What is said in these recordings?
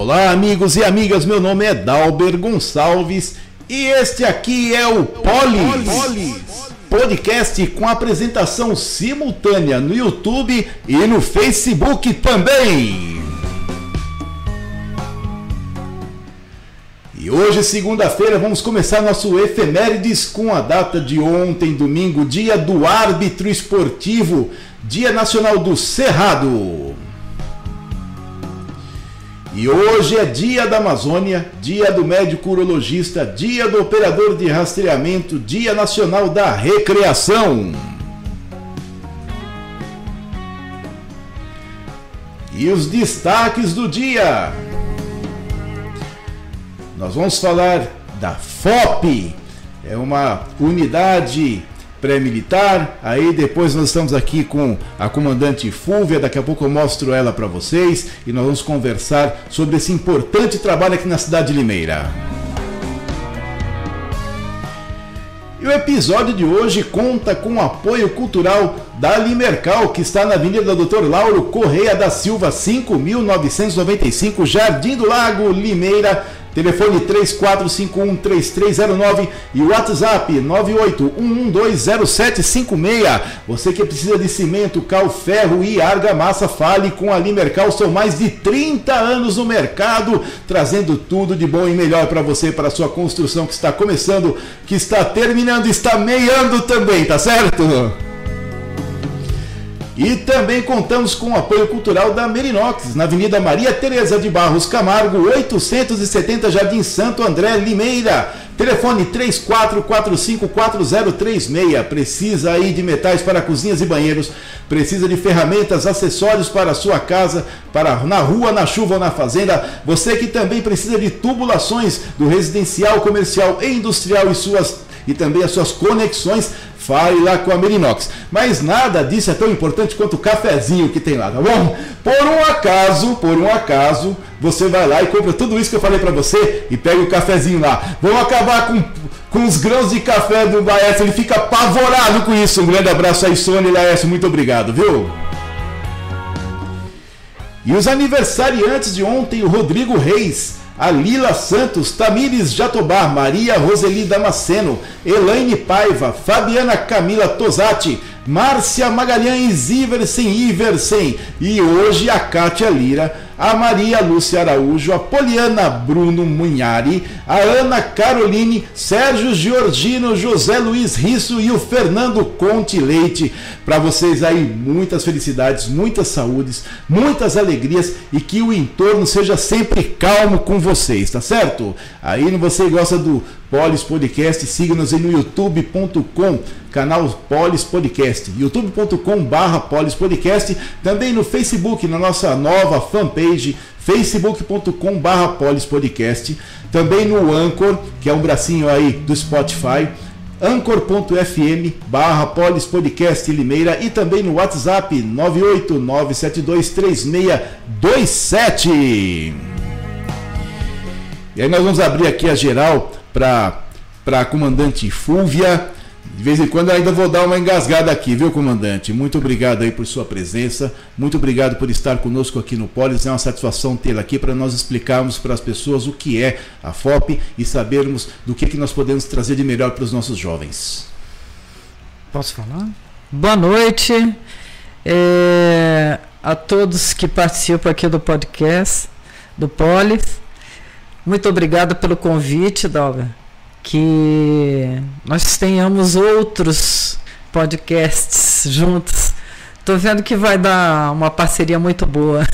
Olá, amigos e amigas. Meu nome é Dalber Gonçalves e este aqui é o Polis, podcast com apresentação simultânea no YouTube e no Facebook também. E hoje, segunda-feira, vamos começar nosso efemérides com a data de ontem, domingo, dia do árbitro esportivo, Dia Nacional do Cerrado. E hoje é dia da Amazônia, dia do médico urologista, dia do operador de rastreamento, dia nacional da recreação. E os destaques do dia. Nós vamos falar da FOP, é uma unidade pré-militar. Aí depois nós estamos aqui com a comandante Fúvia, daqui a pouco eu mostro ela para vocês e nós vamos conversar sobre esse importante trabalho aqui na cidade de Limeira. E o episódio de hoje conta com o apoio cultural da Limercal, que está na Avenida Doutor Lauro Correia da Silva, 5995, Jardim do Lago, Limeira Telefone 34513309 e WhatsApp 981120756. Você que precisa de cimento, cal, ferro e argamassa, fale com a Limercal. São mais de 30 anos no mercado, trazendo tudo de bom e melhor para você, para sua construção que está começando, que está terminando, está meiando também, tá certo? E também contamos com o apoio cultural da Merinox, na Avenida Maria Tereza de Barros Camargo, 870 Jardim Santo André, Limeira. Telefone 34454036. Precisa aí de metais para cozinhas e banheiros, precisa de ferramentas, acessórios para a sua casa, para na rua, na chuva ou na fazenda. Você que também precisa de tubulações do residencial, comercial e industrial e suas e também as suas conexões Fale lá com a Merinox. Mas nada disso é tão importante quanto o cafezinho que tem lá, tá bom? Por um acaso, por um acaso, você vai lá e compra tudo isso que eu falei para você e pega o cafezinho lá. Vamos acabar com, com os grãos de café do Laércio, ele fica apavorado com isso. Um grande abraço aí, Sônia e Laércio, muito obrigado, viu? E os aniversariantes de ontem, o Rodrigo Reis, a Lila Santos, Tamires Jatobá, Maria Roseli Damasceno, Elaine Paiva, Fabiana Camila Tosati, Márcia Magalhães, Iversen Iversen. E hoje a Kátia Lira, a Maria Lúcia Araújo, a Poliana Bruno Munhari, a Ana Caroline, Sérgio Giorgino, José Luiz Risso e o Fernando Conte Leite. Para vocês aí, muitas felicidades, muitas saúdes, muitas alegrias e que o entorno seja sempre calmo com vocês, tá certo? Aí você gosta do Polis Podcast, siga-nos aí no youtube.com, canal Polis Podcast, youtube.com barra Polis Podcast, também no Facebook, na nossa nova fanpage, facebook.com barra Polis Podcast, também no Anchor, que é um bracinho aí do Spotify, anchor.fm barra Polis Podcast Limeira. E também no WhatsApp 989723627. E aí nós vamos abrir aqui a geral para comandante Fúvia. De vez em quando ainda vou dar uma engasgada aqui, viu, comandante? Muito obrigado aí por sua presença, muito obrigado por estar conosco aqui no Polis. É uma satisfação tê-la aqui para nós explicarmos para as pessoas o que é a FOP e sabermos do que, que nós podemos trazer de melhor para os nossos jovens. Posso falar? Boa noite é, a todos que participam aqui do podcast do Polis. Muito obrigado pelo convite, Dalga. Que nós tenhamos outros podcasts juntos. Estou vendo que vai dar uma parceria muito boa.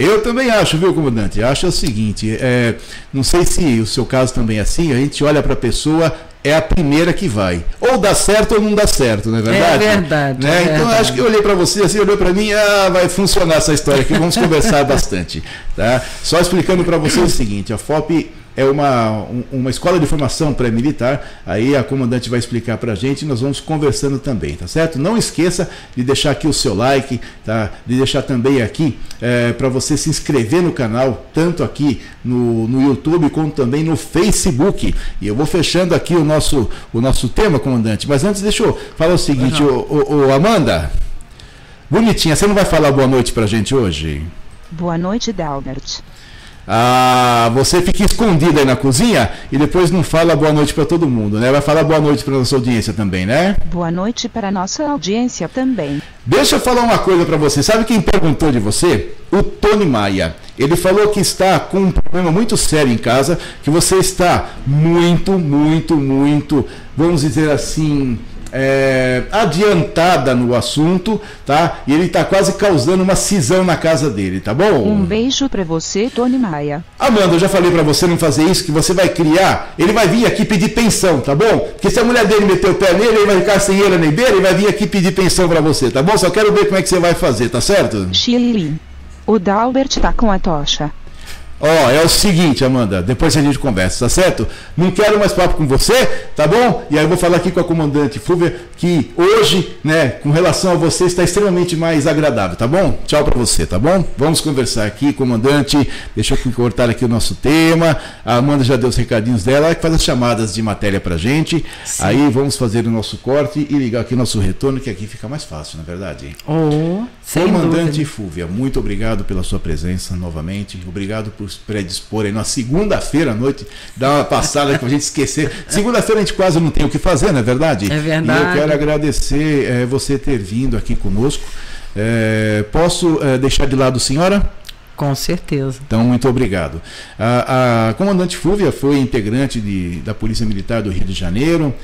Eu também acho, viu, comandante? Acho o seguinte, é, não sei se o seu caso também é assim, a gente olha para a pessoa, é a primeira que vai. Ou dá certo ou não dá certo, não é verdade? É verdade. Né? É então verdade. acho que eu olhei para você, assim, olhou para mim, ah, vai funcionar essa história aqui, vamos conversar bastante. Tá? Só explicando para você o seguinte, a FOP é uma, um- uma escola de formação pré-militar, aí a comandante vai explicar para a gente e nós vamos conversando também, tá certo? Não esqueça de deixar aqui o seu like, tá? de deixar também aqui para você se inscrever no canal, tanto aqui no, no YouTube como também no Facebook. E eu vou fechando aqui o nosso, o nosso tema, comandante, mas antes deixa eu falar o seguinte, ô, ô, ô, Amanda, bonitinha, você não vai falar boa noite para a gente hoje? Boa noite, Dalbert. Ah, você fica escondido aí na cozinha e depois não fala boa noite para todo mundo, né? Vai falar boa noite para nossa audiência também, né? Boa noite para nossa audiência também. Deixa eu falar uma coisa para você. Sabe quem perguntou de você? O Tony Maia. Ele falou que está com um problema muito sério em casa, que você está muito, muito, muito, vamos dizer assim, é, adiantada no assunto, tá? E ele está quase causando uma cisão na casa dele, tá bom? Um beijo para você, Tony Maia. Amanda, eu já falei para você não fazer isso, que você vai criar. Ele vai vir aqui pedir pensão, tá bom? Porque se a mulher dele meter o pé nele, ele vai ficar sem ele nem dele, ele vai vir aqui pedir pensão para você, tá bom? Só quero ver como é que você vai fazer, tá certo? Chile. O Dalbert tá com a tocha. Ó, oh, é o seguinte, Amanda, depois a gente conversa, tá certo? Não quero mais papo com você, tá bom? E aí eu vou falar aqui com a comandante Fúvia que hoje, né, com relação a você, está extremamente mais agradável, tá bom? Tchau para você, tá bom? Vamos conversar aqui, comandante. Deixa eu cortar aqui o nosso tema. A Amanda já deu os recadinhos dela, ela que faz as chamadas de matéria pra gente. Sim. Aí vamos fazer o nosso corte e ligar aqui o nosso retorno, que aqui fica mais fácil, na é verdade. Oh, comandante Fúvia, muito obrigado pela sua presença novamente. Obrigado por predispor aí na segunda-feira à noite, dar uma passada com a gente esquecer. Segunda-feira a gente quase não tem o que fazer, não é verdade? É verdade. E eu quero agradecer é, você ter vindo aqui conosco. É, posso é, deixar de lado, senhora? Com certeza. Então, muito obrigado. A, a comandante Fúvia foi integrante de, da Polícia Militar do Rio de Janeiro.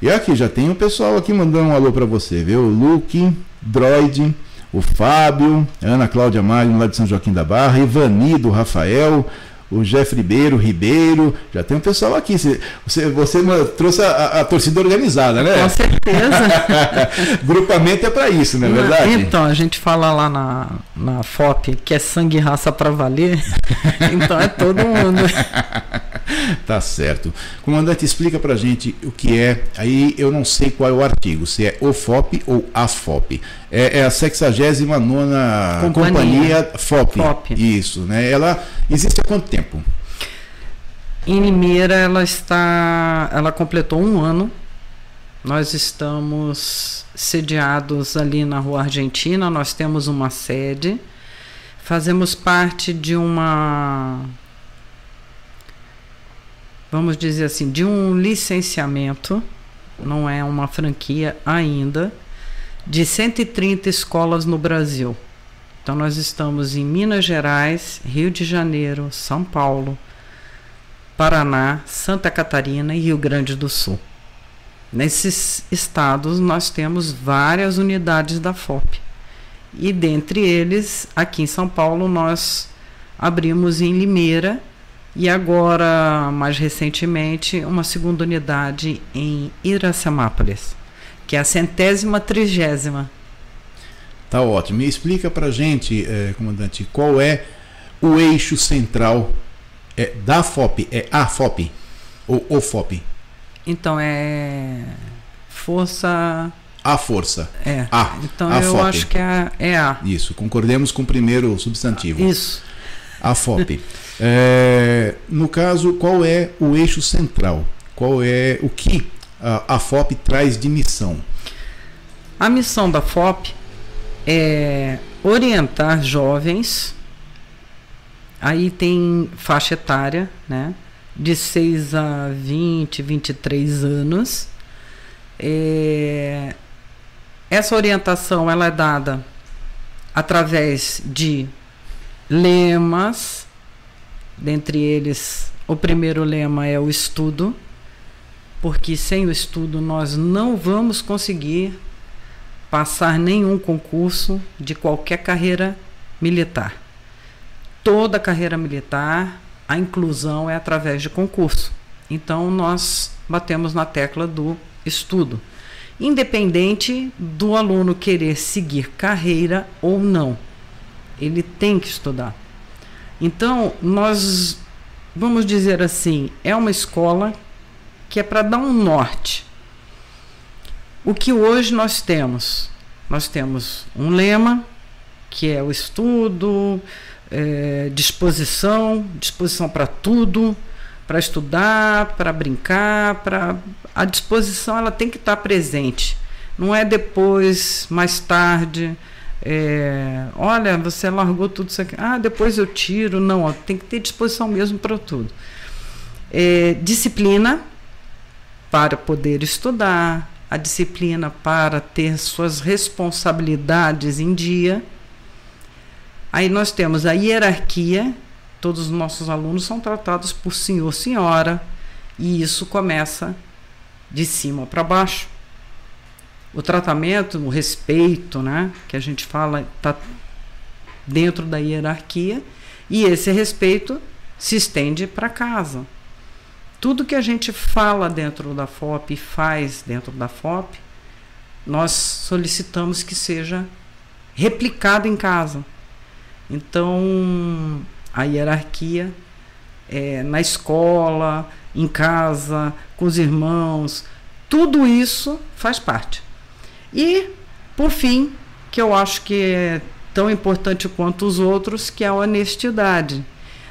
E aqui já tem o pessoal aqui mandando um alô para você, viu? Luke, Droid, o Fábio, Ana Cláudia Magno, lá de São Joaquim da Barra, Ivanido, Rafael, o Jeff Ribeiro, Ribeiro, já tem um pessoal aqui. Você, você, você trouxe a, a, torcida organizada, né? Com certeza. Grupamento é para isso, não é verdade? Então, a gente fala lá na, na FOP que é sangue e raça para valer, então é todo mundo. tá certo. Comandante, explica pra gente o que é, aí eu não sei qual é o artigo, se é OFOP ou AFOP. É, é a 69 Companhia, Companhia FOP. FOP. Isso, né? Ela existe há quanto tempo? Em Limeira ela está, ela completou um ano. Nós estamos sediados ali na Rua Argentina, nós temos uma sede. Fazemos parte de uma vamos dizer assim, de um licenciamento, não é uma franquia ainda, de 130 escolas no Brasil. Então nós estamos em Minas Gerais, Rio de Janeiro, São Paulo, Paraná, Santa Catarina e Rio Grande do Sul. Nesses estados nós temos várias unidades da FOP. E dentre eles, aqui em São Paulo, nós abrimos em Limeira e agora, mais recentemente, uma segunda unidade em Iracemápolis, que é a centésima trigésima. Tá ótimo. Me explica para gente, eh, comandante, qual é o eixo central é, da FOP? É a FOP ou o FOP? Então, é Força... A força. É. A. Então a eu FOP. acho que é, é A. Isso, concordemos com o primeiro substantivo. Isso. A FOP. É, no caso, qual é o eixo central? Qual é o que a, a FOP traz de missão? A missão da FOP é orientar jovens, aí tem faixa etária, né? De 6 a 20, 23 anos. É, essa orientação ela é dada através de lemas, dentre eles o primeiro lema é o estudo, porque sem o estudo nós não vamos conseguir passar nenhum concurso de qualquer carreira militar. Toda carreira militar, a inclusão é através de concurso. Então nós batemos na tecla do estudo, independente do aluno querer seguir carreira ou não ele tem que estudar. Então, nós vamos dizer assim, é uma escola que é para dar um norte. O que hoje nós temos? Nós temos um lema, que é o estudo, é, disposição, disposição para tudo, para estudar, para brincar, para a disposição ela tem que estar presente. Não é depois, mais tarde, É, olha, você largou tudo isso aqui. Ah, depois eu tiro. Não, ó, tem que ter disposição mesmo para tudo. É, disciplina para poder estudar, a disciplina para ter suas responsabilidades em dia. Aí nós temos a hierarquia, todos os nossos alunos são tratados por senhor, senhora, e isso começa de cima para baixo. O tratamento, o respeito, né, que a gente fala, está dentro da hierarquia, e esse respeito se estende para casa. Tudo que a gente fala dentro da FOP e faz dentro da FOP, nós solicitamos que seja replicado em casa. Então, a hierarquia é, na escola, em casa, com os irmãos, tudo isso faz parte. E, por fim, que eu acho que é tão importante quanto os outros, que é a honestidade.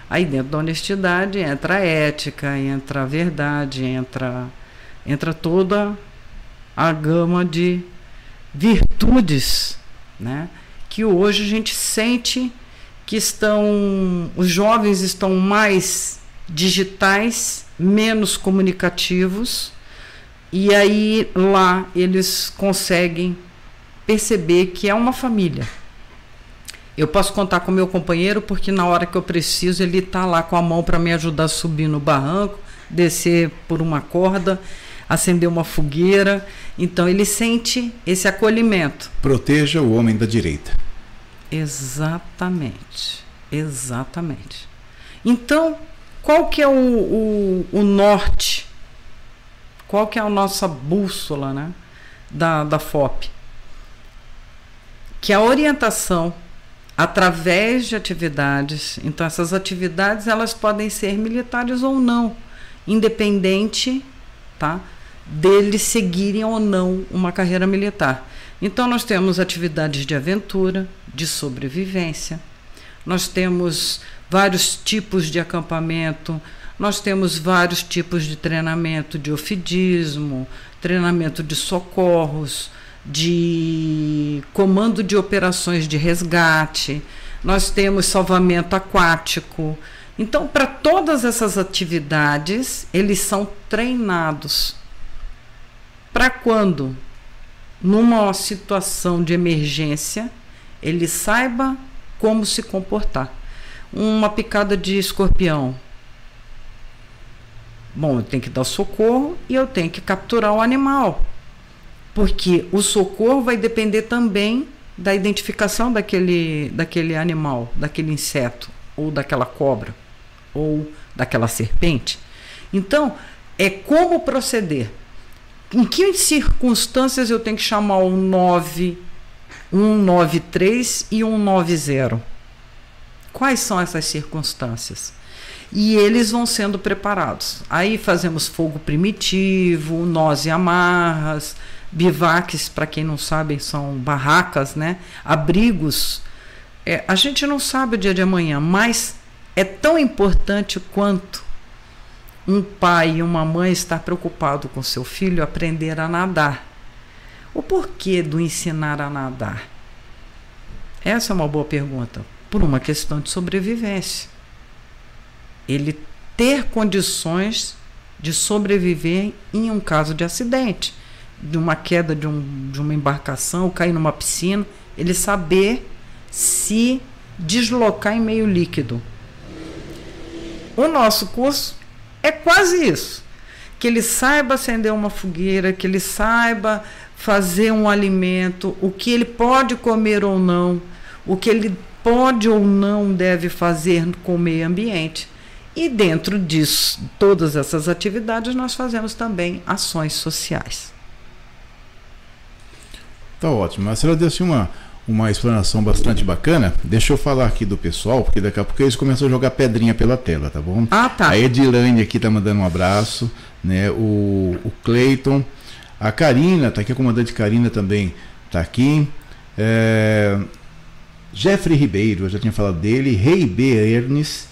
Aí dentro da honestidade entra a ética, entra a verdade, entra, entra toda a gama de virtudes, né? Que hoje a gente sente que estão os jovens estão mais digitais, menos comunicativos, e aí lá eles conseguem perceber que é uma família. Eu posso contar com meu companheiro porque na hora que eu preciso ele está lá com a mão para me ajudar a subir no barranco, descer por uma corda, acender uma fogueira. Então ele sente esse acolhimento. Proteja o homem da direita. Exatamente, exatamente. Então, qual que é o, o, o norte? Qual que é a nossa bússola né, da, da FOP? Que a orientação através de atividades, então essas atividades elas podem ser militares ou não, independente tá, deles seguirem ou não uma carreira militar. Então, nós temos atividades de aventura, de sobrevivência, nós temos vários tipos de acampamento, nós temos vários tipos de treinamento de ofidismo, treinamento de socorros, de comando de operações de resgate, nós temos salvamento aquático. Então, para todas essas atividades, eles são treinados. Para quando numa situação de emergência, ele saiba como se comportar. Uma picada de escorpião. Bom, eu tenho que dar socorro e eu tenho que capturar o animal. Porque o socorro vai depender também da identificação daquele, daquele animal, daquele inseto, ou daquela cobra, ou daquela serpente. Então, é como proceder em que circunstâncias eu tenho que chamar o 9, 193 e 190? Quais são essas circunstâncias? E eles vão sendo preparados. Aí fazemos fogo primitivo, nós e amarras, bivaques, para quem não sabe, são barracas, né? Abrigos. É, a gente não sabe o dia de amanhã, mas é tão importante quanto um pai e uma mãe estar preocupado com seu filho aprender a nadar. O porquê do ensinar a nadar? Essa é uma boa pergunta. Por uma questão de sobrevivência. Ele ter condições de sobreviver em um caso de acidente, de uma queda de, um, de uma embarcação, cair numa piscina, ele saber se deslocar em meio líquido. O nosso curso é quase isso. Que ele saiba acender uma fogueira, que ele saiba fazer um alimento, o que ele pode comer ou não, o que ele pode ou não deve fazer com o meio ambiente. E dentro disso, todas essas atividades, nós fazemos também ações sociais. Tá ótimo. A senhora deu assim uma, uma explanação bastante bacana. Deixa eu falar aqui do pessoal, porque daqui a pouco eles começam a jogar pedrinha pela tela, tá bom? Ah, tá. A Edilane aqui tá mandando um abraço, né? O, o Cleiton, a Karina, tá aqui, a comandante Karina também tá aqui. É, Jeffrey Ribeiro, eu já tinha falado dele. Rei B. Ernes.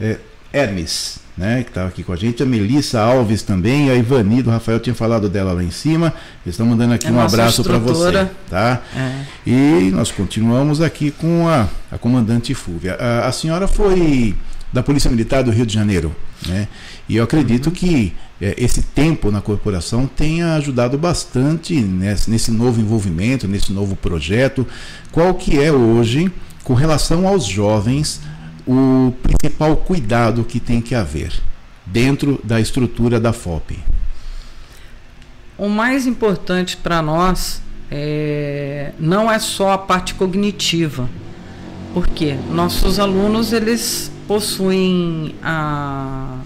É, Hermes, né, que estava aqui com a gente, a Melissa Alves também, a Ivani do Rafael tinha falado dela lá em cima. Eles estão mandando aqui É um abraço para você, tá? É. E nós continuamos aqui com a, a comandante Fúvia. A, a senhora foi da Polícia Militar do Rio de Janeiro, né? E eu acredito que eh, esse tempo na corporação tenha ajudado bastante nesse, nesse novo envolvimento, nesse novo projeto. Qual que é hoje, com relação aos jovens, o principal cuidado que tem que haver dentro da estrutura da FOP? O mais importante para nós é, não é só a parte cognitiva, porque nossos alunos eles possuem a,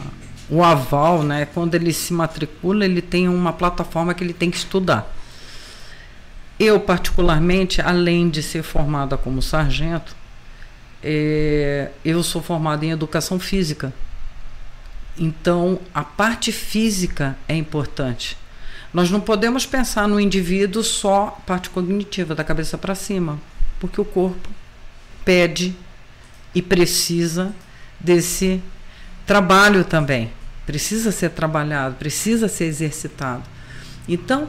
o aval, né? Quando ele se matricula, ele tem uma plataforma que ele tem que estudar. Eu particularmente, além de ser formada como sargento, é, eu sou formada em educação física. Então, a parte física é importante. Nós não podemos pensar no indivíduo só parte cognitiva, da cabeça para cima, porque o corpo pede e precisa desse trabalho também. Precisa ser trabalhado, precisa ser exercitado. Então,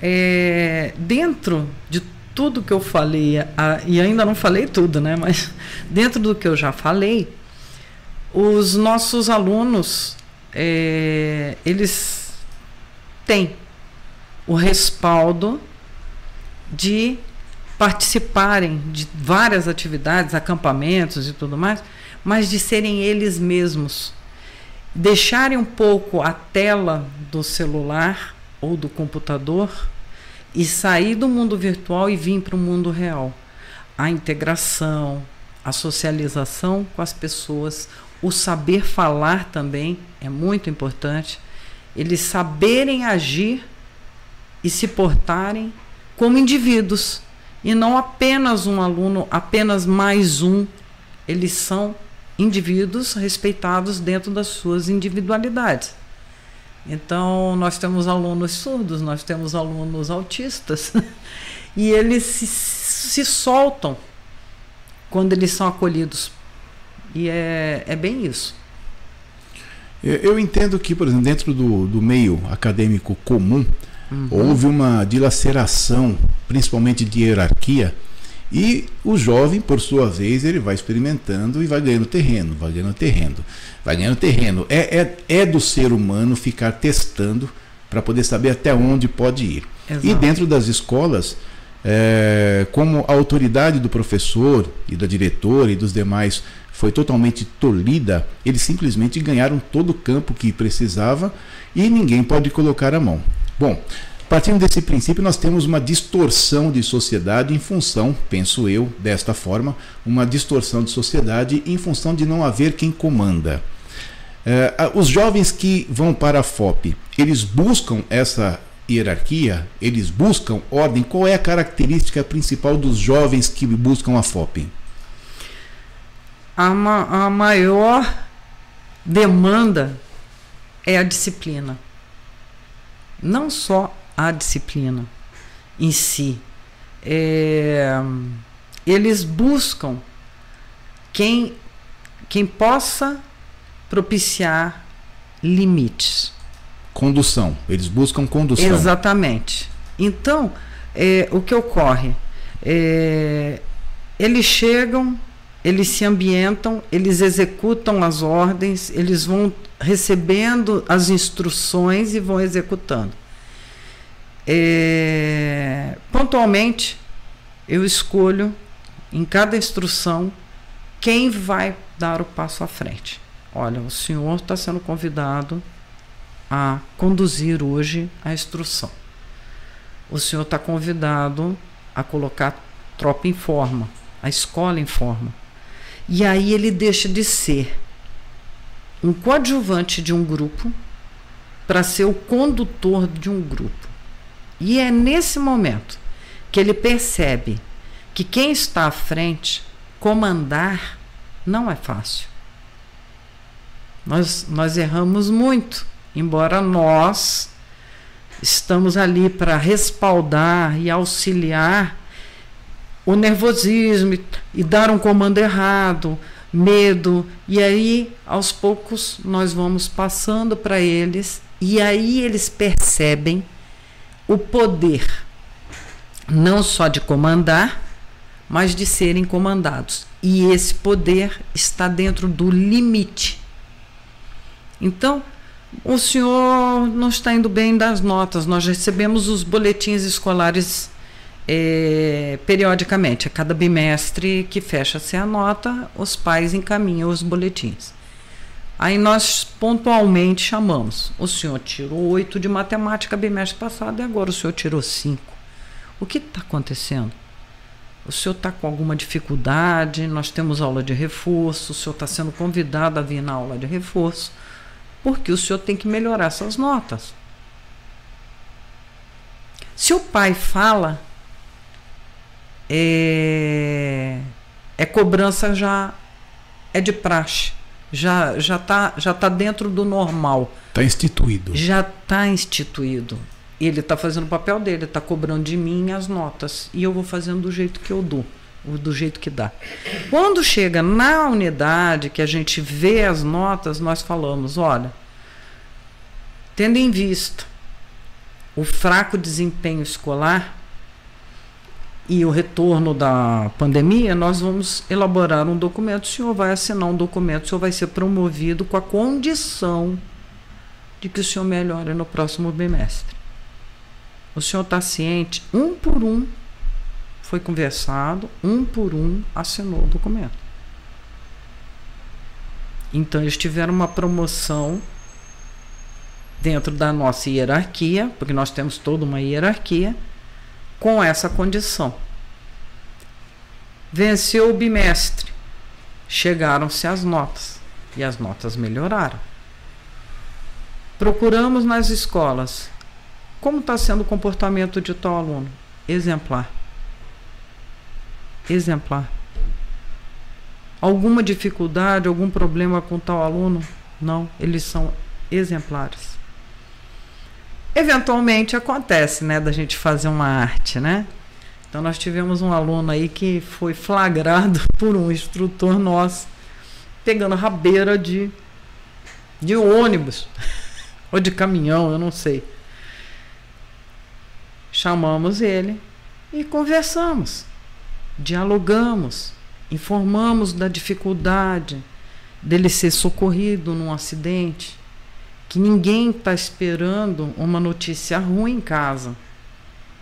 é, dentro de tudo que eu falei, a, e ainda não falei tudo, né? Mas dentro do que eu já falei, os nossos alunos, é, eles têm o respaldo de participarem de várias atividades, acampamentos e tudo mais, mas de serem eles mesmos. Deixarem um pouco a tela do celular ou do computador e sair do mundo virtual e vir para o mundo real. A integração, a socialização com as pessoas, o saber falar também é muito importante. Eles saberem agir e se portarem como indivíduos e não apenas um aluno, apenas mais um. Eles são indivíduos respeitados dentro das suas individualidades. Então, nós temos alunos surdos, nós temos alunos autistas, e eles se, se soltam quando eles são acolhidos. E é, é bem isso. Eu, entendo que, por exemplo, dentro do, do meio acadêmico comum, houve uma dilaceração, principalmente de hierarquia, e o jovem, por sua vez, ele vai experimentando e vai ganhando terreno, vai ganhando terreno, vai ganhando terreno. É, é, é do ser humano ficar testando para poder saber até onde pode ir. Exato. E dentro das escolas, é, como a autoridade do professor e da diretora e dos demais foi totalmente tolhida, eles simplesmente ganharam todo o campo que precisava e ninguém pode colocar a mão. Bom, partindo desse princípio, nós temos uma distorção de sociedade em função, penso eu, desta forma, uma distorção de sociedade em função de não haver quem comanda. É, os jovens que vão para a FOP, eles buscam essa hierarquia, eles buscam ordem. Qual é a característica principal dos jovens que buscam a FOP? A, ma a maior demanda é a disciplina. Não só a disciplina em si. É, eles buscam quem, quem possa propiciar limites. Condução. Eles buscam condução. Exatamente. Então, é, o que ocorre? É, eles chegam, eles se ambientam, eles executam as ordens, eles vão recebendo as instruções e vão executando. É, pontualmente, eu escolho em cada instrução quem vai dar o passo à frente. Olha, o senhor está sendo convidado a conduzir hoje a instrução. O senhor está convidado a colocar a tropa em forma, a escola em forma. E aí ele deixa de ser um coadjuvante de um grupo para ser o condutor de um grupo. E é nesse momento que ele percebe que quem está à frente, comandar, não é fácil. Nós, nós erramos muito, embora nós estamos ali para respaldar e auxiliar o nervosismo e, e dar um comando errado, medo. E aí, aos poucos, nós vamos passando para eles, e aí eles percebem o poder não só de comandar, mas de serem comandados. E esse poder está dentro do limite. Então, o senhor não está indo bem das notas. Nós recebemos os boletins escolares é, periodicamente. A cada bimestre que fecha-se a nota, os pais encaminham os boletins. Aí nós pontualmente chamamos. O senhor tirou oito de matemática bimestre passado e agora o senhor tirou cinco. O que está acontecendo? O senhor está com alguma dificuldade? Nós temos aula de reforço. O senhor está sendo convidado a vir na aula de reforço porque o senhor tem que melhorar essas notas. Se o pai fala, é, é cobrança já é de praxe, já já está já tá dentro do normal. Está instituído. Já está instituído. Ele está fazendo o papel dele, está cobrando de mim as notas e eu vou fazendo do jeito que eu dou do jeito que dá. Quando chega na unidade, que a gente vê as notas, nós falamos: olha, tendo em vista o fraco desempenho escolar e o retorno da pandemia, nós vamos elaborar um documento. O senhor vai assinar um documento, o senhor vai ser promovido com a condição de que o senhor melhore no próximo bimestre. O senhor está ciente, um por um, foi conversado, um por um assinou o documento. Então eles tiveram uma promoção dentro da nossa hierarquia, porque nós temos toda uma hierarquia, com essa condição. Venceu o bimestre, chegaram-se as notas e as notas melhoraram. Procuramos nas escolas como está sendo o comportamento de tal aluno? Exemplar exemplar. Alguma dificuldade, algum problema com tal aluno? Não, eles são exemplares. Eventualmente acontece, né, da gente fazer uma arte, né? Então nós tivemos um aluno aí que foi flagrado por um instrutor nosso pegando rabeira de de ônibus ou de caminhão, eu não sei. Chamamos ele e conversamos dialogamos, informamos da dificuldade dele ser socorrido num acidente, que ninguém está esperando uma notícia ruim em casa.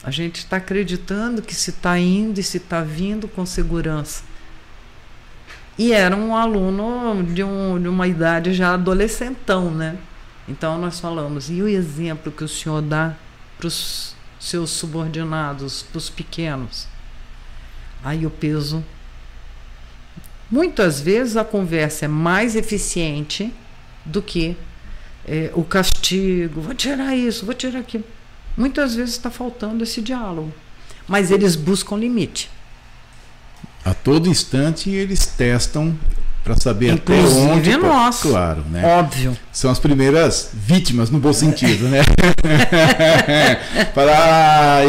A gente está acreditando que se está indo e se está vindo com segurança. E era um aluno de, um, de uma idade já adolescentão, né? Então nós falamos, e o exemplo que o senhor dá para os seus subordinados, para os pequenos? Aí o peso. Muitas vezes a conversa é mais eficiente do que é, o castigo. Vou tirar isso, vou tirar aquilo. Muitas vezes está faltando esse diálogo. Mas eles buscam limite. A todo instante eles testam para saber Inclusive até onde. nós. Claro, né? Óbvio. São as primeiras vítimas, no bom sentido, né? para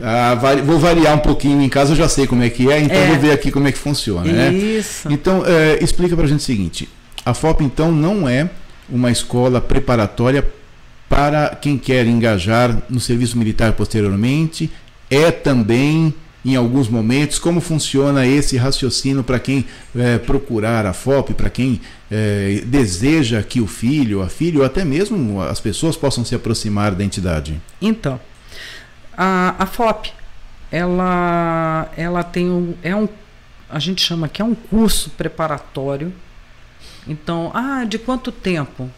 ah, vou variar um pouquinho em casa, eu já sei como é que é, então é. vou ver aqui como é que funciona, Isso. né? Isso. Então, é, explica para a gente o seguinte: a FOP então não é uma escola preparatória para quem quer engajar no serviço militar posteriormente, é também em alguns momentos, como funciona esse raciocínio para quem é, procurar a FOP, para quem é, deseja que o filho, a filha ou até mesmo as pessoas possam se aproximar da entidade? Então, a, a FOP, ela, ela tem um, é um, a gente chama que é um curso preparatório. Então, ah, de quanto tempo?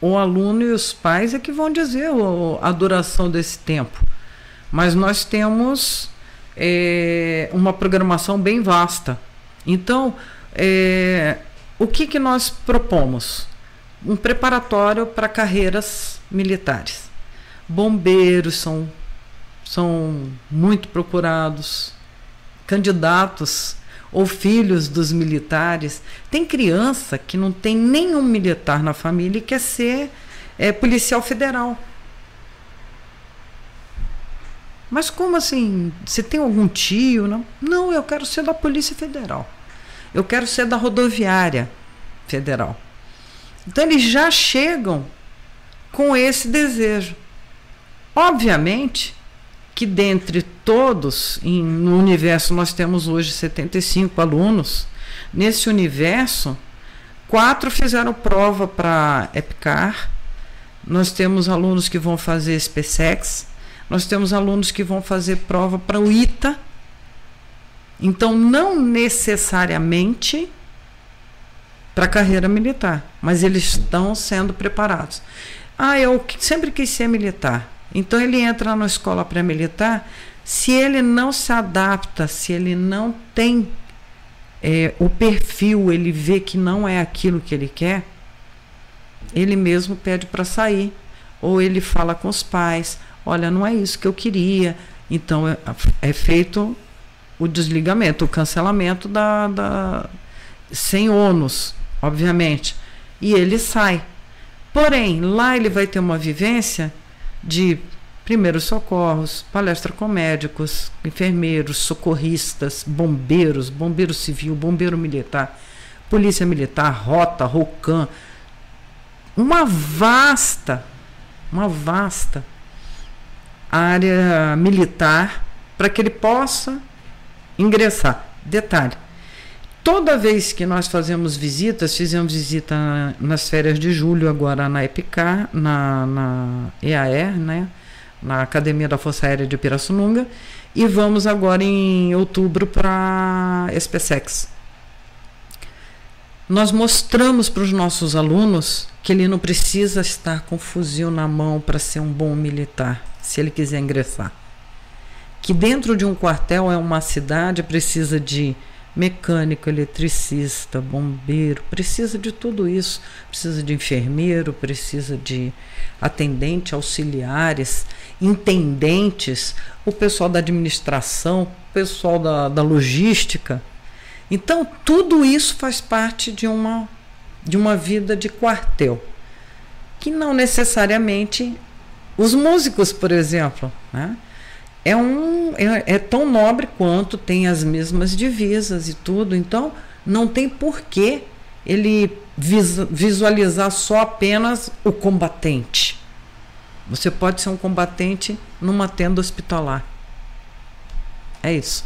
O aluno e os pais é que vão dizer a duração desse tempo mas nós temos é, uma programação bem vasta. Então, é, o que, que nós propomos? Um preparatório para carreiras militares. Bombeiros são, são muito procurados, candidatos ou filhos dos militares. Tem criança que não tem nenhum militar na família e quer ser é, policial federal. Mas como assim? Você tem algum tio? Não, não eu quero ser da Polícia Federal. eu quero ser da rodoviária federal. Então eles já chegam com esse desejo. Obviamente que dentre todos, em, no universo nós temos hoje 75 alunos, nesse universo, quatro fizeram prova para EPCAR, nós temos alunos que vão fazer SpaceX, nós temos alunos que vão fazer prova para o ITA. Então, não necessariamente para a carreira militar, mas eles estão sendo preparados. Ah, eu sempre quis ser militar. Então, ele entra na escola pré-militar. Se ele não se adapta, se ele não tem é, o perfil, ele vê que não é aquilo que ele quer, ele mesmo pede para sair. Ou ele fala com os pais: olha, não é isso que eu queria. Então é, é feito o desligamento, o cancelamento da, da sem ônus, obviamente. E ele sai. Porém, lá ele vai ter uma vivência de primeiros socorros, palestra com médicos, enfermeiros, socorristas, bombeiros, bombeiro civil, bombeiro militar, polícia militar, rota, ROCAM, uma vasta, uma vasta área militar para que ele possa ingressar. Detalhe: toda vez que nós fazemos visitas, fizemos visita nas férias de julho, agora na EPICAR, na, na EAR, né? na Academia da Força Aérea de Pirassununga, e vamos agora em outubro para a SpaceX nós mostramos para os nossos alunos que ele não precisa estar com fuzil na mão para ser um bom militar, se ele quiser ingressar. Que dentro de um quartel é uma cidade, precisa de mecânico, eletricista, bombeiro, precisa de tudo isso. Precisa de enfermeiro, precisa de atendente, auxiliares, intendentes, o pessoal da administração, o pessoal da, da logística. Então, tudo isso faz parte de uma, de uma vida de quartel, que não necessariamente os músicos, por exemplo, né? É, um, é, é tão nobre quanto, tem as mesmas divisas e tudo, então não tem porquê ele visualizar só apenas o combatente. Você pode ser um combatente numa tenda hospitalar. É isso.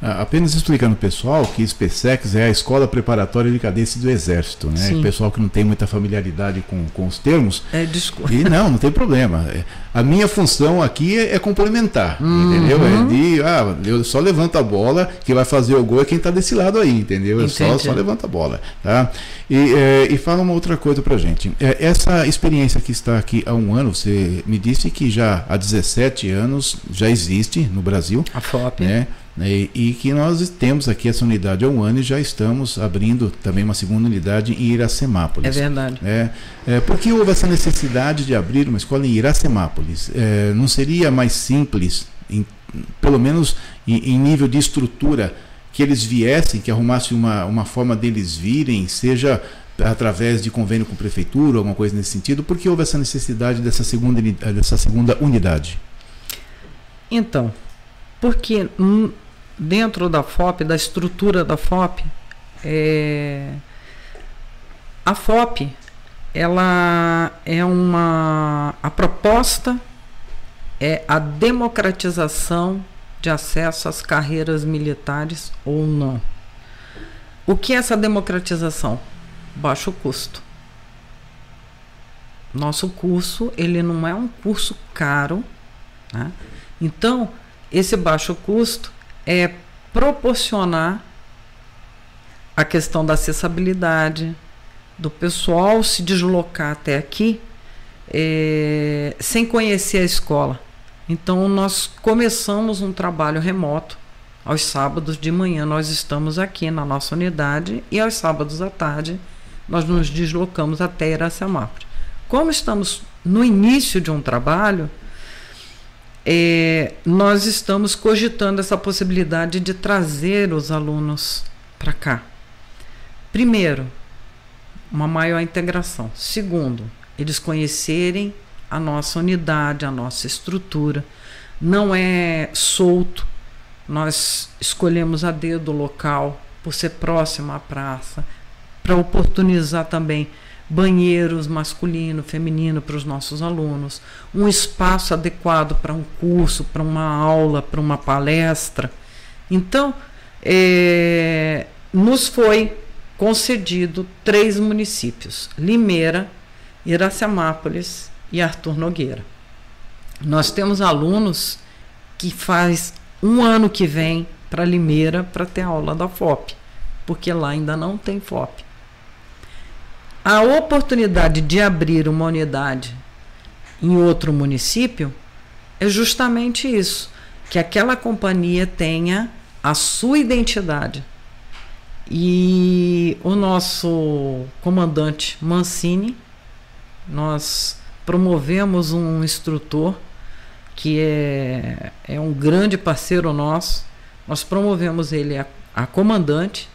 Apenas explicando pessoal que SpaceX é a escola preparatória de cadência do Exército, né? Sim. Pessoal que não tem muita familiaridade com, com os termos. É, desculpa. E não, não tem problema. É, a minha função aqui é, é complementar, uhum. entendeu? É de, ah, eu só levanto a bola, quem vai fazer o gol é quem está desse lado aí, entendeu? Eu só, só levanta a bola, tá? E, é, e fala uma outra coisa pra gente. É, essa experiência que está aqui há um ano, você me disse que já há 17 anos já existe no Brasil. A FOP. Né? E, e, que nós temos aqui essa unidade há um ano e já estamos abrindo também uma segunda unidade em Iracemápolis. É verdade. É, é, por que houve essa necessidade de abrir uma escola em Iracemápolis? É, não seria mais simples, em, pelo menos em, em, nível de estrutura, que eles viessem, que arrumassem uma, uma forma deles virem, seja através de convênio com a prefeitura, alguma coisa nesse sentido? Por que houve essa necessidade dessa segunda, dessa segunda unidade? Então, porque dentro da FOP, da estrutura da FOP, é, a FOP ela é uma a proposta é a democratização de acesso às carreiras militares ou não. O que é essa democratização? Baixo custo. Nosso curso ele não é um curso caro, né? então esse baixo custo é proporcionar a questão da acessibilidade, do pessoal se deslocar até aqui é, sem conhecer a escola. Então, nós começamos um trabalho remoto. Aos sábados de manhã, nós estamos aqui na nossa unidade e aos sábados à tarde, nós nos deslocamos até Iracemápolis. Como estamos no início de um trabalho, é, nós estamos cogitando essa possibilidade de trazer os alunos para cá. Primeiro, uma maior integração. Segundo, eles conhecerem a nossa unidade, a nossa estrutura. Não é solto. Nós escolhemos a dedo o local por ser próximo à praça, para oportunizar também banheiros masculino, feminino para os nossos alunos, um espaço adequado para um curso, para uma aula, para uma palestra. Então, é, nos foi concedido três municípios: Limeira, Iracemápolis e Arthur Nogueira. Nós temos alunos que faz um ano que vem para Limeira para ter aula da FOP, porque lá ainda não tem FOP. A oportunidade de abrir uma unidade em outro município é justamente isso, que aquela companhia tenha a sua identidade. E o nosso comandante Mancini, nós promovemos um instrutor que é, é um grande parceiro nosso. Nós promovemos ele a, a comandante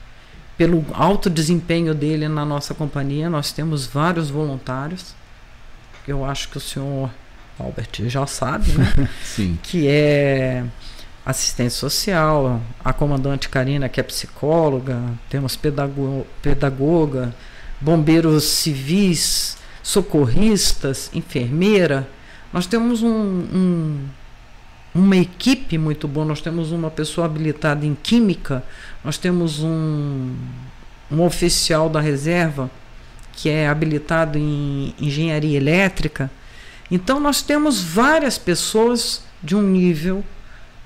pelo alto desempenho dele na nossa companhia. Nós temos vários voluntários. Eu acho que o senhor Albert já sabe, né? Sim. Que é assistente social, a comandante Karina, que é psicóloga, temos pedago pedagoga, bombeiros civis, socorristas, enfermeira. Nós temos um, um, uma equipe muito boa, nós temos uma pessoa habilitada em química, nós temos um, um oficial da reserva que é habilitado em engenharia elétrica. Então, nós temos várias pessoas de um nível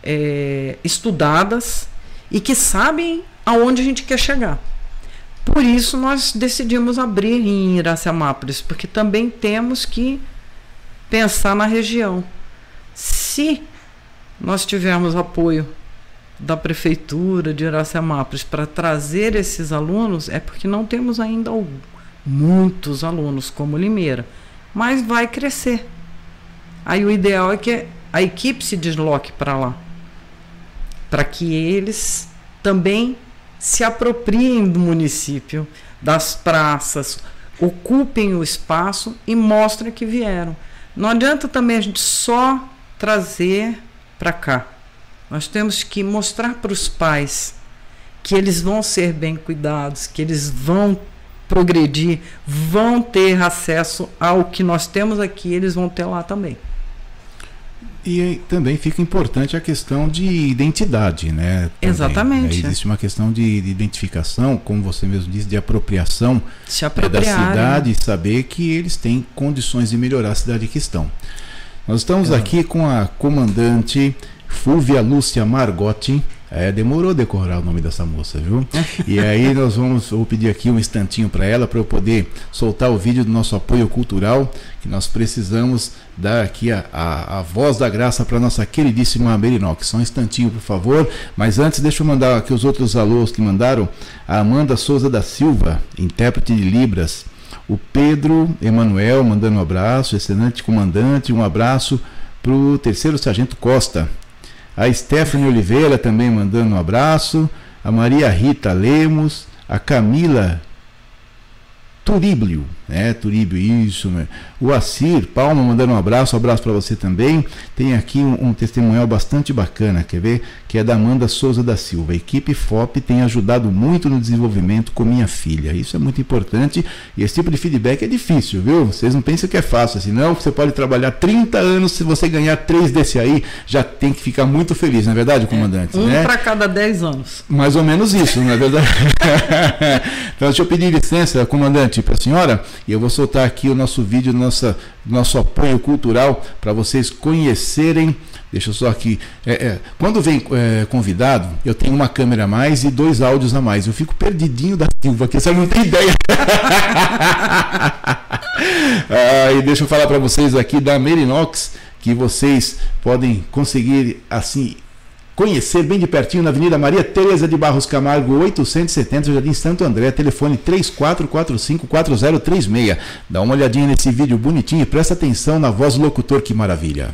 é, estudadas e que sabem aonde a gente quer chegar. Por isso, nós decidimos abrir em Iracemápolis, porque também temos que pensar na região. Se nós tivermos apoio da prefeitura de Iracemápolis para trazer esses alunos, é porque não temos ainda muitos alunos como Limeira, mas vai crescer. Aí o ideal é que a equipe se desloque para lá, para que eles também se apropriem do município, das praças, ocupem o espaço e mostrem que vieram. Não adianta também a gente só trazer para cá. Nós temos que mostrar para os pais que eles vão ser bem cuidados, que eles vão progredir, vão ter acesso ao que nós temos aqui, eles vão ter lá também. E também fica importante a questão de identidade, né? Também, Exatamente. Né? Existe uma questão de, de, identificação, como você mesmo disse, de apropriação né, da cidade e saber que eles têm condições de melhorar a cidade que estão. Nós estamos é. aqui com a comandante Fúvia Lúcia Margotti, é, demorou decorar o nome dessa moça, viu? E aí nós vamos, vou pedir aqui um instantinho para ela para eu poder soltar o vídeo do nosso apoio cultural, que nós precisamos dar aqui a, a, a voz da graça para nossa queridíssima Merinox. Só um instantinho, por favor. Mas antes, deixa eu mandar aqui os outros alôs que mandaram. A Amanda Souza da Silva, intérprete de Libras. O Pedro Emanuel mandando um abraço, excelente comandante, um abraço para o terceiro sargento Costa, a Stephanie Oliveira também mandando um abraço. A Maria Rita Lemos. A Camila Turíblio, né? Turíbio, isso, né? O Assir Palma mandando um abraço, um abraço para você também. Tem aqui um, um, testemunhal bastante bacana, quer ver? Que é da Amanda Souza da Silva. A equipe FOP tem ajudado muito no desenvolvimento com minha filha. Isso é muito importante e esse tipo de feedback é difícil, viu? Vocês não pensam que é fácil assim, não? Você pode trabalhar 30 anos, se você ganhar três desse aí, já tem que ficar muito feliz, não é verdade, comandante? É, um né? para cada 10 anos. Mais ou menos isso, não é verdade? então, deixa eu pedir licença, comandante, para a senhora, e eu vou soltar aqui o nosso vídeo, nossa, nosso apoio cultural, para vocês conhecerem. Deixa eu só aqui. É, é, quando vem é, convidado, eu tenho uma câmera a mais e dois áudios a mais. Eu fico perdidinho da Silva, que você não tem ideia. ah, e deixa eu falar para vocês aqui da Merinox, que vocês podem conseguir assim conhecer bem de pertinho na Avenida Maria Tereza de Barros Camargo, 870, Jardim Santo André, telefone 34454036. Dá uma olhadinha nesse vídeo bonitinho e presta atenção na voz do locutor, que maravilha.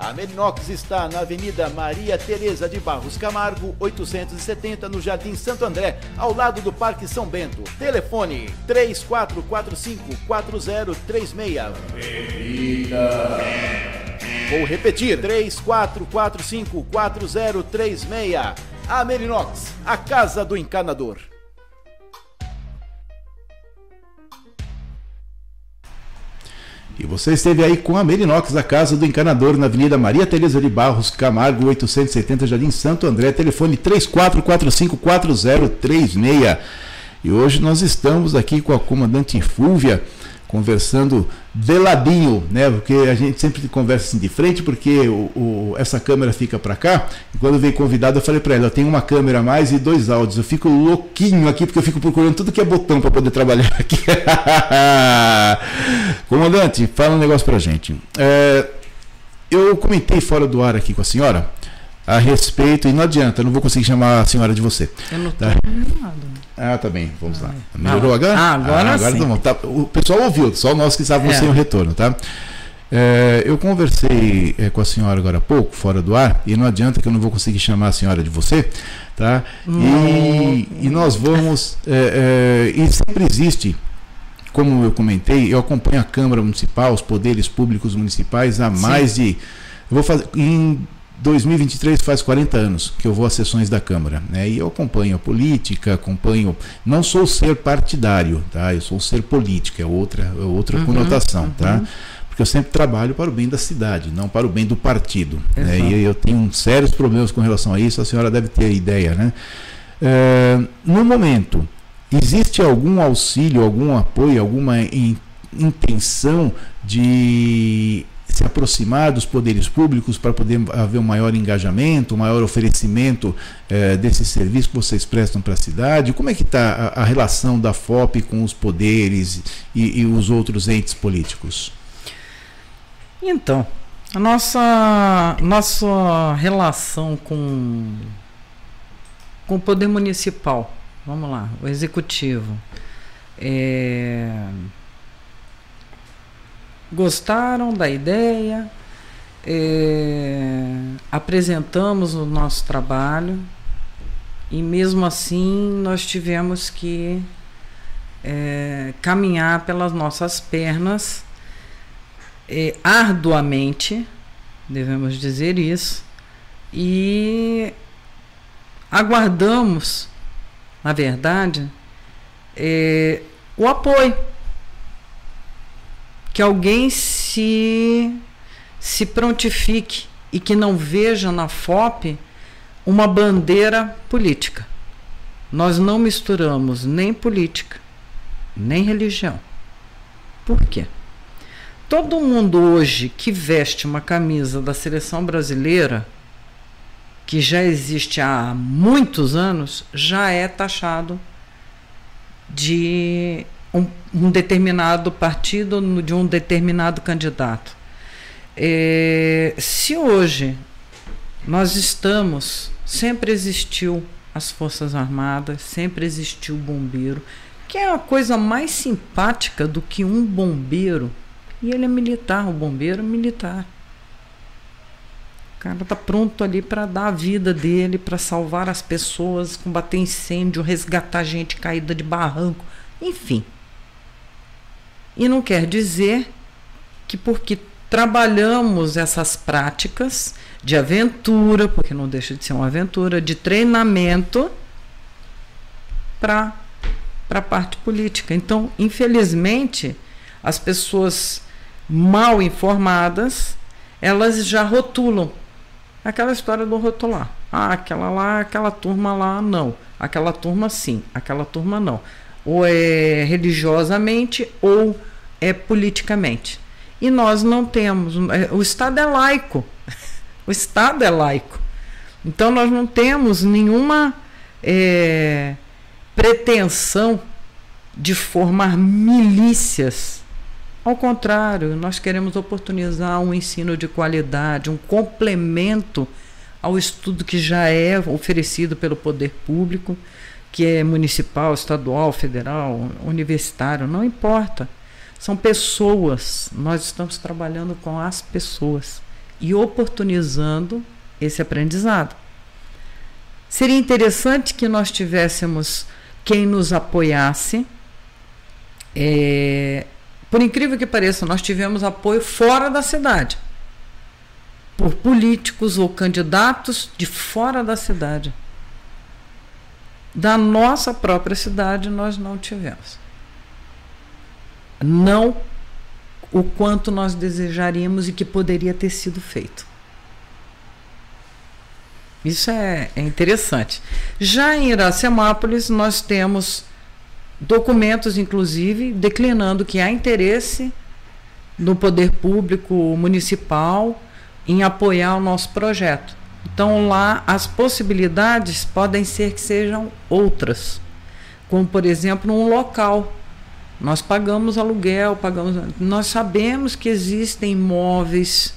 A Merinox está na Avenida Maria Tereza de Barros Camargo, 870, no Jardim Santo André, ao lado do Parque São Bento. Telefone 3445-4036. Vou repetir, 3445-4036. A Merinox, a casa do encanador. E você esteve aí com a Merinox, a casa do encanador, na Avenida Maria Tereza de Barros, Camargo, 870, Jardim Santo André, telefone 34454036. E hoje nós estamos aqui com a comandante Fúvia, conversando de ladinho, né? Porque a gente sempre conversa assim de frente, porque o, o essa câmera fica para cá. E quando veio convidado, eu falei para ela: eu tenho uma câmera a mais e dois áudios. Eu fico louquinho aqui porque eu fico procurando tudo que é botão para poder trabalhar aqui. Comandante, fala um negócio para gente. É, eu comentei fora do ar aqui com a senhora a respeito, e não adianta, eu não vou conseguir chamar a senhora de você. Eu não tá? Ah, tá bem, vamos lá. Ah, Melhorou agora? Ah, agora, ah, agora sim. Tá, o pessoal ouviu, só nós que estávamos é. sem o retorno, tá? É, eu conversei é, com a senhora agora há pouco, fora do ar, e não adianta que eu não vou conseguir chamar a senhora de você, tá? E, e, nós vamos. É, é, e sempre existe, como eu comentei, eu acompanho a Câmara Municipal, os poderes públicos municipais há mais Sim. de. Eu vou fazer. Em 2023 faz 40 anos que eu vou às sessões da Câmara, né? E eu acompanho a política, acompanho. Não sou ser partidário, tá? Eu sou ser político, é outra, é outra uhum, conotação, uhum. tá? Porque eu sempre trabalho para o bem da cidade, não para o bem do partido. Né? E eu tenho sérios problemas com relação a isso. A senhora deve ter ideia, né? É, no momento, existe algum auxílio, algum apoio, alguma in, intenção de se aproximar dos poderes públicos para poder haver um maior engajamento, um maior oferecimento eh, desse serviço que vocês prestam para a cidade? Como é que está a, a, relação da FOP com os poderes e, e os outros entes políticos? Então, a nossa, nossa relação com, com o poder municipal, vamos lá, o executivo, é, gostaram da ideia, é, apresentamos o nosso trabalho e mesmo assim nós tivemos que é, caminhar pelas nossas pernas é, arduamente, devemos dizer isso, e aguardamos, na verdade, é, o apoio que alguém se se prontifique e que não veja na FOP uma bandeira política. Nós não misturamos nem política, nem religião. Por quê? Todo mundo hoje que veste uma camisa da seleção brasileira, que já existe há muitos anos, já é taxado de um, um determinado partido de um determinado candidato. É, se hoje nós estamos, sempre existiu as Forças Armadas, sempre existiu o bombeiro, que é a coisa mais simpática do que um bombeiro. E ele é militar, o bombeiro é militar. O cara tá pronto ali para dar a vida dele, para salvar as pessoas, combater incêndio, resgatar gente caída de barranco, enfim. E não quer dizer que porque trabalhamos essas práticas de aventura, porque não deixa de ser uma aventura, de treinamento para a parte política. Então, infelizmente, as pessoas mal informadas, elas já rotulam. Aquela história do rotular. Ah, aquela lá, aquela turma lá, não. Aquela turma sim, aquela turma não. Ou é religiosamente ou é politicamente. E nós não temos. É, o Estado é laico. O Estado é laico. Então nós não temos nenhuma é, pretensão de formar milícias. Ao contrário, nós queremos oportunizar um ensino de qualidade, um complemento ao estudo que já é oferecido pelo poder público, que é municipal, estadual, federal, universitário, não importa. São pessoas. Nós estamos trabalhando com as pessoas e oportunizando esse aprendizado. Seria interessante que nós tivéssemos quem nos apoiasse. É, por incrível que pareça, nós tivemos apoio fora da cidade, por políticos ou candidatos de fora da cidade. Da nossa própria cidade, nós não tivemos. Não o quanto nós desejaríamos e que poderia ter sido feito. Isso é, é interessante. Já em Iracemápolis, nós temos documentos, inclusive, declinando que há interesse no poder público municipal em apoiar o nosso projeto. Então, lá as possibilidades podem ser que sejam outras, como, por exemplo, um local. Nós pagamos aluguel, pagamos. Nós sabemos que existem imóveis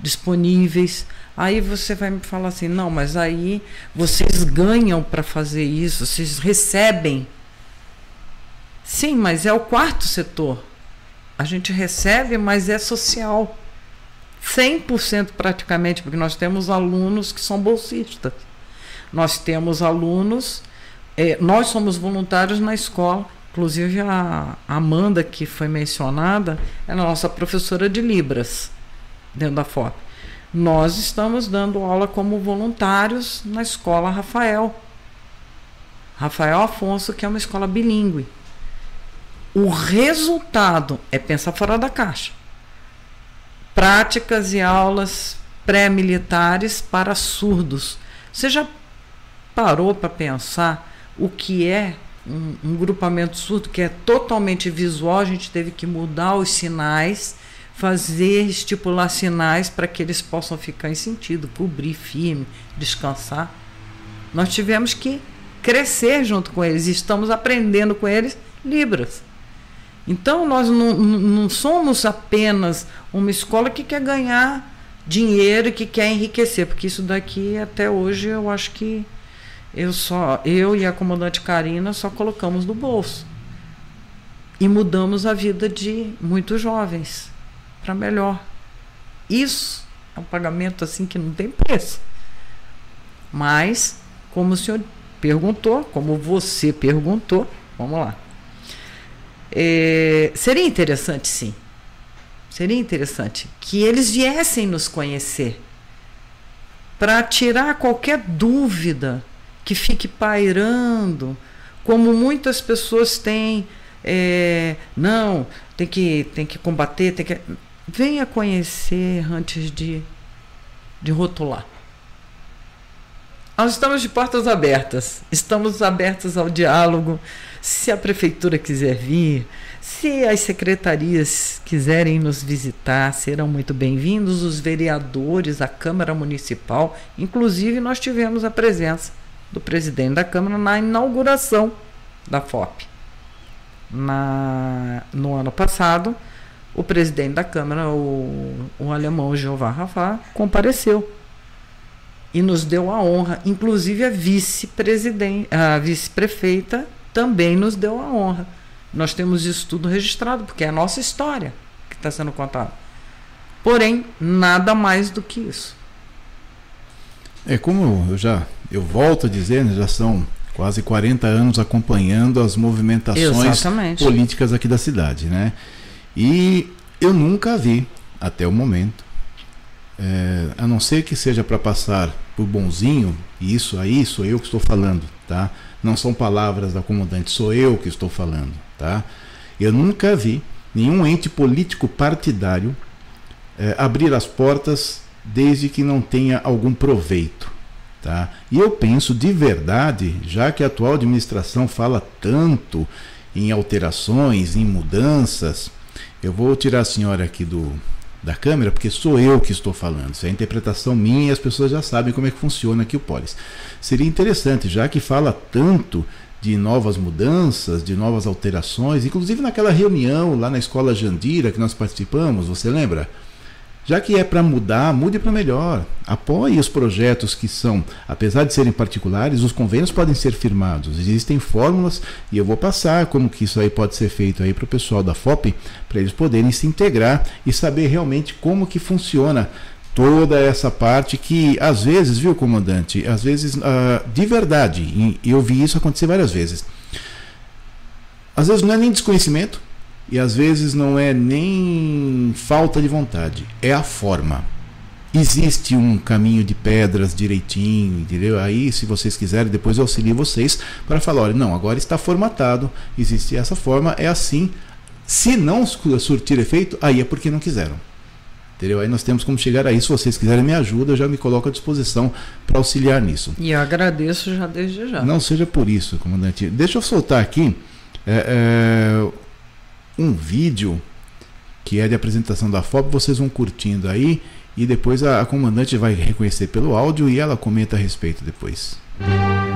disponíveis Aí você vai me falar assim: não, mas aí vocês ganham para fazer isso, vocês recebem. Sim, mas é o quarto setor. A gente recebe, mas é social. 100% praticamente, porque nós temos alunos que são bolsistas. Nós temos alunos, é, nós somos voluntários na escola. Inclusive a Amanda, que foi mencionada, é a nossa professora de Libras dentro da FOP. Nós estamos dando aula como voluntários na escola Rafael. Rafael Afonso, que é uma escola bilíngue. O resultado é pensar fora da caixa. Práticas e aulas pré-militares para surdos. Você já parou para pensar o que é um, um grupamento surdo que é totalmente visual? A gente teve que mudar os sinais fazer, estipular sinais para que eles possam ficar em sentido, cobrir firme, descansar. Nós tivemos que crescer junto com eles, estamos aprendendo com eles Libras. Então, nós não, não somos apenas uma escola que quer ganhar dinheiro e que quer enriquecer, porque isso daqui até hoje eu acho que eu só eu e a comandante Karina só colocamos no bolso e mudamos a vida de muitos jovens para melhor. Isso é um pagamento assim que não tem preço. Mas, como o senhor perguntou, como você perguntou, vamos lá. É, seria interessante, sim. Seria interessante que eles viessem nos conhecer para tirar qualquer dúvida que fique pairando, como muitas pessoas têm. É, não, tem que, tem que combater, tem que. Venha conhecer antes de, de rotular. Nós estamos de portas abertas, estamos abertos ao diálogo. Se a prefeitura quiser vir, se as secretarias quiserem nos visitar, serão muito bem-vindos. Os vereadores, a Câmara Municipal, inclusive nós tivemos a presença do presidente da Câmara na inauguração da FOP. Na, no ano passado, o presidente da Câmara, o, o alemão Jeová Rafa, compareceu e nos deu a honra. Inclusive a vice-presidente, a vice-prefeita também nos deu a honra. Nós temos isso tudo registrado, porque é a nossa história que está sendo contada. Porém, nada mais do que isso. É como eu já eu volto a dizer, né, já são quase 40 anos acompanhando as movimentações Exatamente. políticas aqui da cidade, né? E eu nunca vi, até o momento, é, a não ser que seja para passar por bonzinho, e isso aí sou eu que estou falando, tá? Não são palavras da comandante, sou eu que estou falando, tá? Eu nunca vi nenhum ente político partidário é, abrir as portas desde que não tenha algum proveito. Tá? E eu penso de verdade, já que a atual administração fala tanto em alterações, em mudanças, eu vou tirar a senhora aqui do, da câmera, porque sou eu que estou falando. Isso é a interpretação minha e as pessoas já sabem como é que funciona aqui o Polis. Seria interessante, já que fala tanto de novas mudanças, de novas alterações, inclusive naquela reunião lá na escola Jandira que nós participamos, você lembra? Já que é para mudar, mude para melhor. Apoie os projetos que são, apesar de serem particulares, os convênios podem ser firmados. Existem fórmulas e eu vou passar como que isso aí pode ser feito aí para o pessoal da FOP, para eles poderem se integrar e saber realmente como que funciona toda essa parte que às vezes, viu, comandante, às vezes uh, de verdade, e eu vi isso acontecer várias vezes. Às vezes não é nem desconhecimento, e às vezes não é nem falta de vontade, é a forma. Existe um caminho de pedras direitinho, entendeu? Aí, se vocês quiserem, depois eu auxilio vocês para falar: olha, não, agora está formatado, existe essa forma, é assim. Se não surtir efeito, aí é porque não quiseram. Entendeu? Aí nós temos como chegar aí. Se vocês quiserem me ajuda, eu já me coloco à disposição para auxiliar nisso. E eu agradeço já desde já. Não seja por isso, comandante. Deixa eu soltar aqui. É, é, um vídeo que é de apresentação da FOP, vocês vão curtindo aí e depois a, a comandante vai reconhecer pelo áudio e ela comenta a respeito depois. Música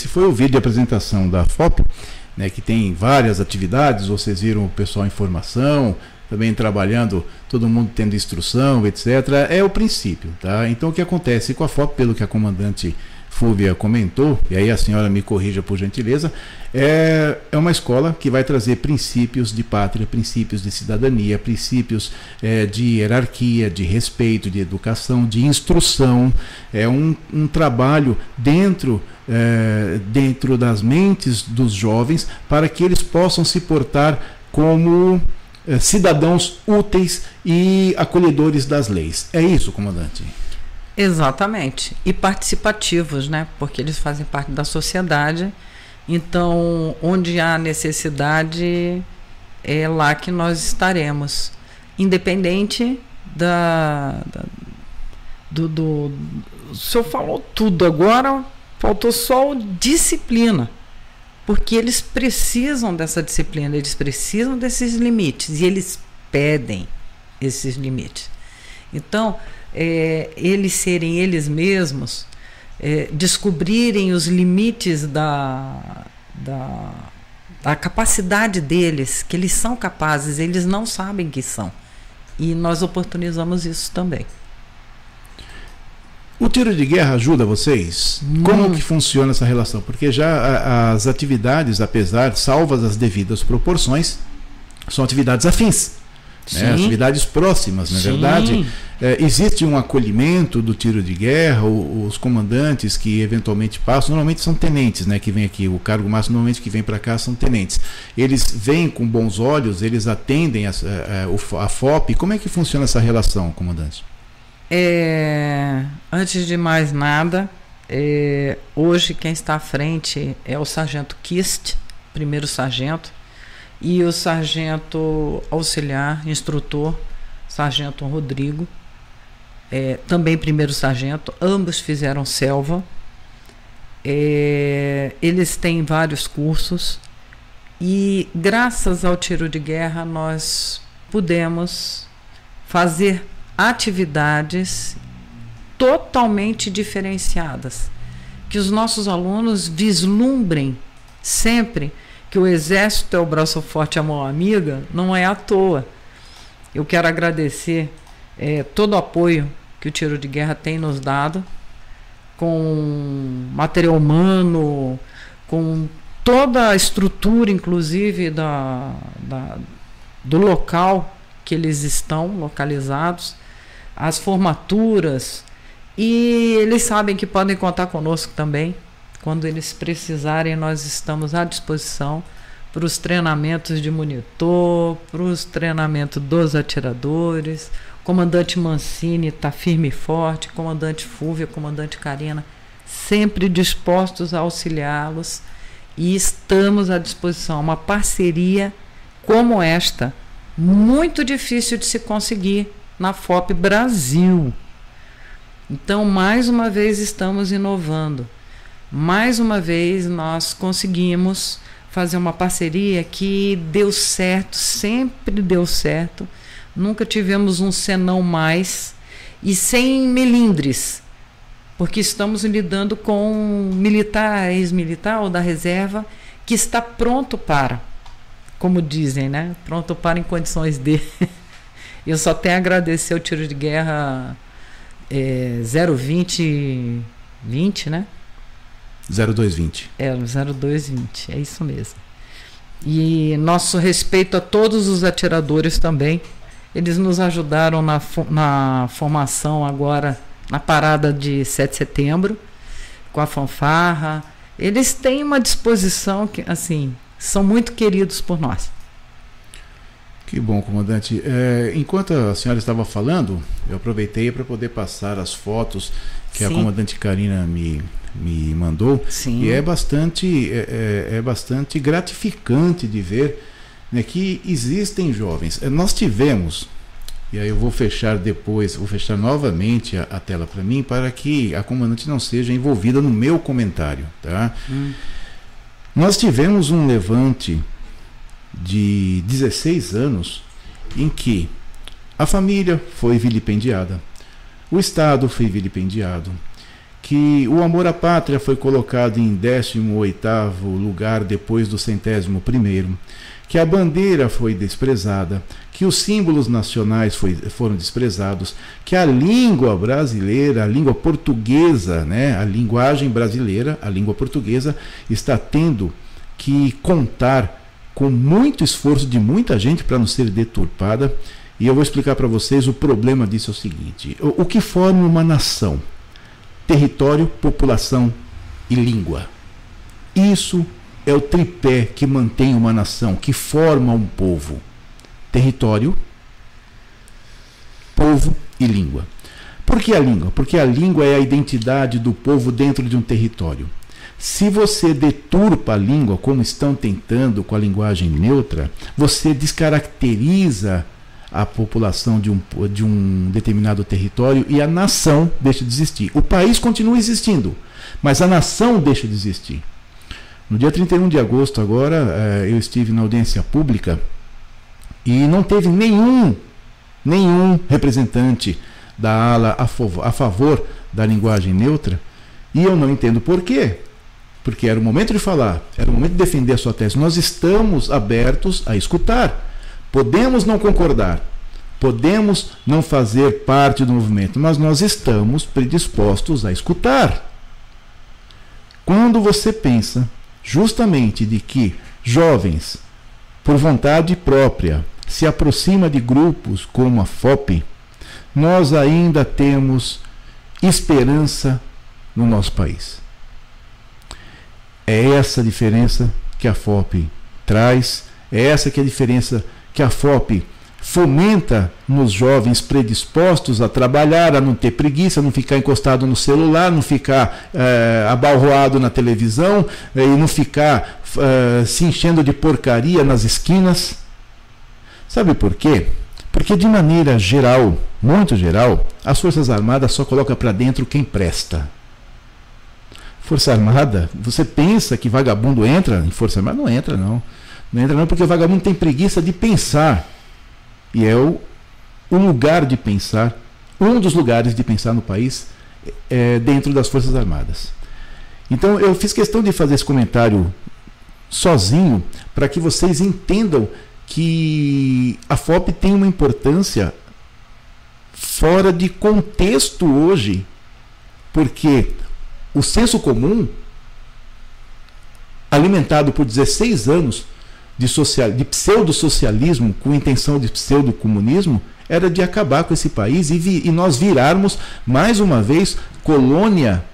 esse foi o vídeo de apresentação da FOP, né, que tem várias atividades, vocês viram o pessoal em formação, também trabalhando, todo mundo tendo instrução, etc. É o princípio, tá? Então o que acontece com a FOP, pelo que a comandante Fúvia comentou, e aí a senhora me corrija por gentileza, é, é uma escola que vai trazer princípios de pátria, princípios de cidadania, princípios é, de hierarquia, de respeito, de educação, de instrução. É um, um trabalho dentro, é, dentro das mentes dos jovens para que eles possam se portar como é, cidadãos úteis e acolhedores das leis. É isso, comandante? Exatamente. E participativos, né? Porque eles fazem parte da sociedade. Então, onde há necessidade, é lá que nós estaremos. Independente da. da do, do, o senhor falou tudo agora, faltou só disciplina. Porque eles precisam dessa disciplina, eles precisam desses limites e eles pedem esses limites. Então, é, eles serem eles mesmos, é, descobrirem os limites da, da, da capacidade deles, que eles são capazes, eles não sabem que são. E nós oportunizamos isso também. O tiro de guerra ajuda vocês? Hum. Como que funciona essa relação? Porque já as atividades, apesar, salvas as devidas proporções, são atividades afins. Né? atividades próximas, na é verdade. É, existe um acolhimento do tiro de guerra, os comandantes que eventualmente passam, normalmente são tenentes, né, que vem aqui, o cargo máximo normalmente que vem para cá são tenentes. Eles vêm com bons olhos, eles atendem a, a, a FOP. Como é que funciona essa relação, comandante? É, antes de mais nada, é, hoje quem está à frente é o sargento Kist, primeiro sargento, e o sargento auxiliar, instrutor, sargento Rodrigo, é, também primeiro sargento, ambos fizeram selva. É, eles têm vários cursos e graças ao tiro de guerra nós pudemos fazer atividades totalmente diferenciadas, que os nossos alunos vislumbrem sempre que o exército é o braço forte a mão amiga, não é à toa. Eu quero agradecer é, todo o apoio que o tiro de guerra tem nos dado, com material humano, com toda a estrutura, inclusive, da, da, do local que eles estão localizados, as formaturas, e eles sabem que podem contar conosco também. Quando eles precisarem, nós estamos à disposição para os treinamentos de monitor, para os treinamentos dos atiradores. Comandante Mancini está firme e forte, comandante Fúvia, comandante Karina, sempre dispostos a auxiliá-los e estamos à disposição. Uma parceria como esta, muito difícil de se conseguir na FOP Brasil. Então, mais uma vez, estamos inovando mais uma vez nós conseguimos fazer uma parceria que deu certo, sempre deu certo. Nunca tivemos um senão mais e sem melindres, porque estamos lidando com um militar, ex-militar ou da reserva que está pronto para, como dizem, né? Pronto para em condições de. Eu só tenho a agradecer o tiro de guerra é, 020 20, né? 0220. É, 0220, é isso mesmo. E nosso respeito a todos os atiradores também. Eles nos ajudaram na, na formação agora, na parada de 7 de setembro, com a fanfarra. Eles têm uma disposição que, assim, são muito queridos por nós. Que bom, comandante. É, enquanto a senhora estava falando, eu aproveitei para poder passar as fotos que Sim. a comandante Karina me, me mandou. Sim. E é bastante, é, é, é bastante gratificante de ver né, que existem jovens. É, nós tivemos, e aí eu vou fechar depois, vou fechar novamente a, a tela para mim, para que a comandante não seja envolvida no meu comentário. Tá? Hum. Nós tivemos um levante de 16 anos em que a família foi vilipendiada, o Estado foi vilipendiado, que o amor à pátria foi colocado em 18º lugar depois do centésimo primeiro, que a bandeira foi desprezada, que os símbolos nacionais foi, foram desprezados, que a língua brasileira, a língua portuguesa, né, a linguagem brasileira, a língua portuguesa, está tendo que contar com muito esforço de muita gente para não ser deturpada. E eu vou explicar para vocês o problema disso é o seguinte: o, o que forma uma nação? Território, população e língua. Isso é o tripé que mantém uma nação, que forma um povo: território, povo e língua. Por que a língua? Porque a língua é a identidade do povo dentro de um território. Se você deturpa a língua, como estão tentando com a linguagem neutra, você descaracteriza a população de um, de um determinado território e a nação deixa de existir. O país continua existindo, mas a nação deixa de existir. No dia 31 de agosto, agora, eh, eu estive na audiência pública e não teve nenhum, nenhum representante da ala a favor, da linguagem neutra e eu não entendo por quê. Porque era o momento de falar, era o momento de defender a sua tese. Nós estamos abertos a escutar. Podemos não concordar, podemos não fazer parte do movimento, mas nós estamos predispostos a escutar. Quando você pensa justamente de que jovens, por vontade própria, se aproxima de grupos como a FOP, nós ainda temos esperança no nosso país. É essa a diferença que a FOP traz, é essa que é a diferença que a FOP fomenta nos jovens predispostos a trabalhar, a não ter preguiça, a não ficar encostado no celular, não ficar é, abalroado na televisão é, e não ficar é, se enchendo de porcaria nas esquinas. Sabe por quê? Porque de maneira geral, muito geral, as Forças Armadas só colocam para dentro quem presta. Força Armada, você pensa que vagabundo entra em Força Armada? Não entra não. Não entra não porque o vagabundo tem preguiça de pensar. E é o, o lugar de pensar, um dos lugares de pensar no país é dentro das Forças Armadas. Então eu fiz questão de fazer esse comentário sozinho para que vocês entendam que a FOP tem uma importância fora de contexto hoje, porque o senso comum, alimentado por 16 anos de, social, de pseudo-socialismo com intenção de pseudo-comunismo, era de acabar com esse país e, vi, e nós virarmos, mais uma vez, colônia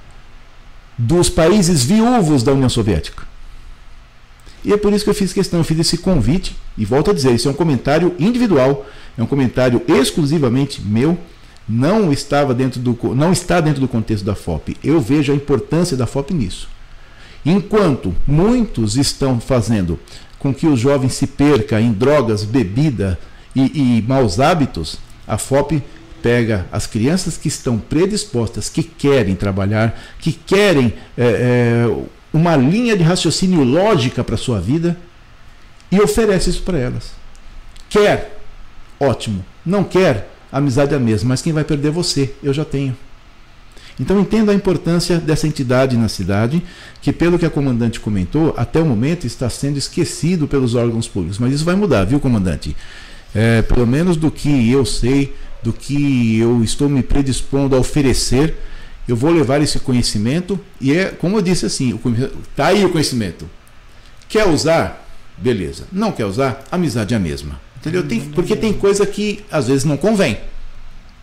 dos países viúvos da União Soviética. E é por isso que eu fiz questão, eu fiz esse convite, e volto a dizer, isso é um comentário individual, é um comentário exclusivamente meu, não estava dentro do não está dentro do contexto da FOP. Eu vejo a importância da FOP nisso. Enquanto muitos estão fazendo com que os jovens se percam em drogas, bebida e, e maus hábitos, a FOP pega as crianças que estão predispostas, que querem trabalhar, que querem é, é, uma linha de raciocínio lógica para a sua vida e oferece isso para elas. Quer? Ótimo. Não quer? Amizade é a mesma, mas quem vai perder é você. Eu já tenho. Então entenda a importância dessa entidade na cidade, que pelo que a comandante comentou, até o momento está sendo esquecido pelos órgãos públicos. Mas isso vai mudar, viu, comandante? É, pelo menos do que eu sei, do que eu estou me predispondo a oferecer, eu vou levar esse conhecimento e é, como eu disse assim, está aí o conhecimento. Quer usar? Beleza. Não quer usar? Amizade é a mesma. Entendeu? Tem, porque tem coisa que às vezes não convém.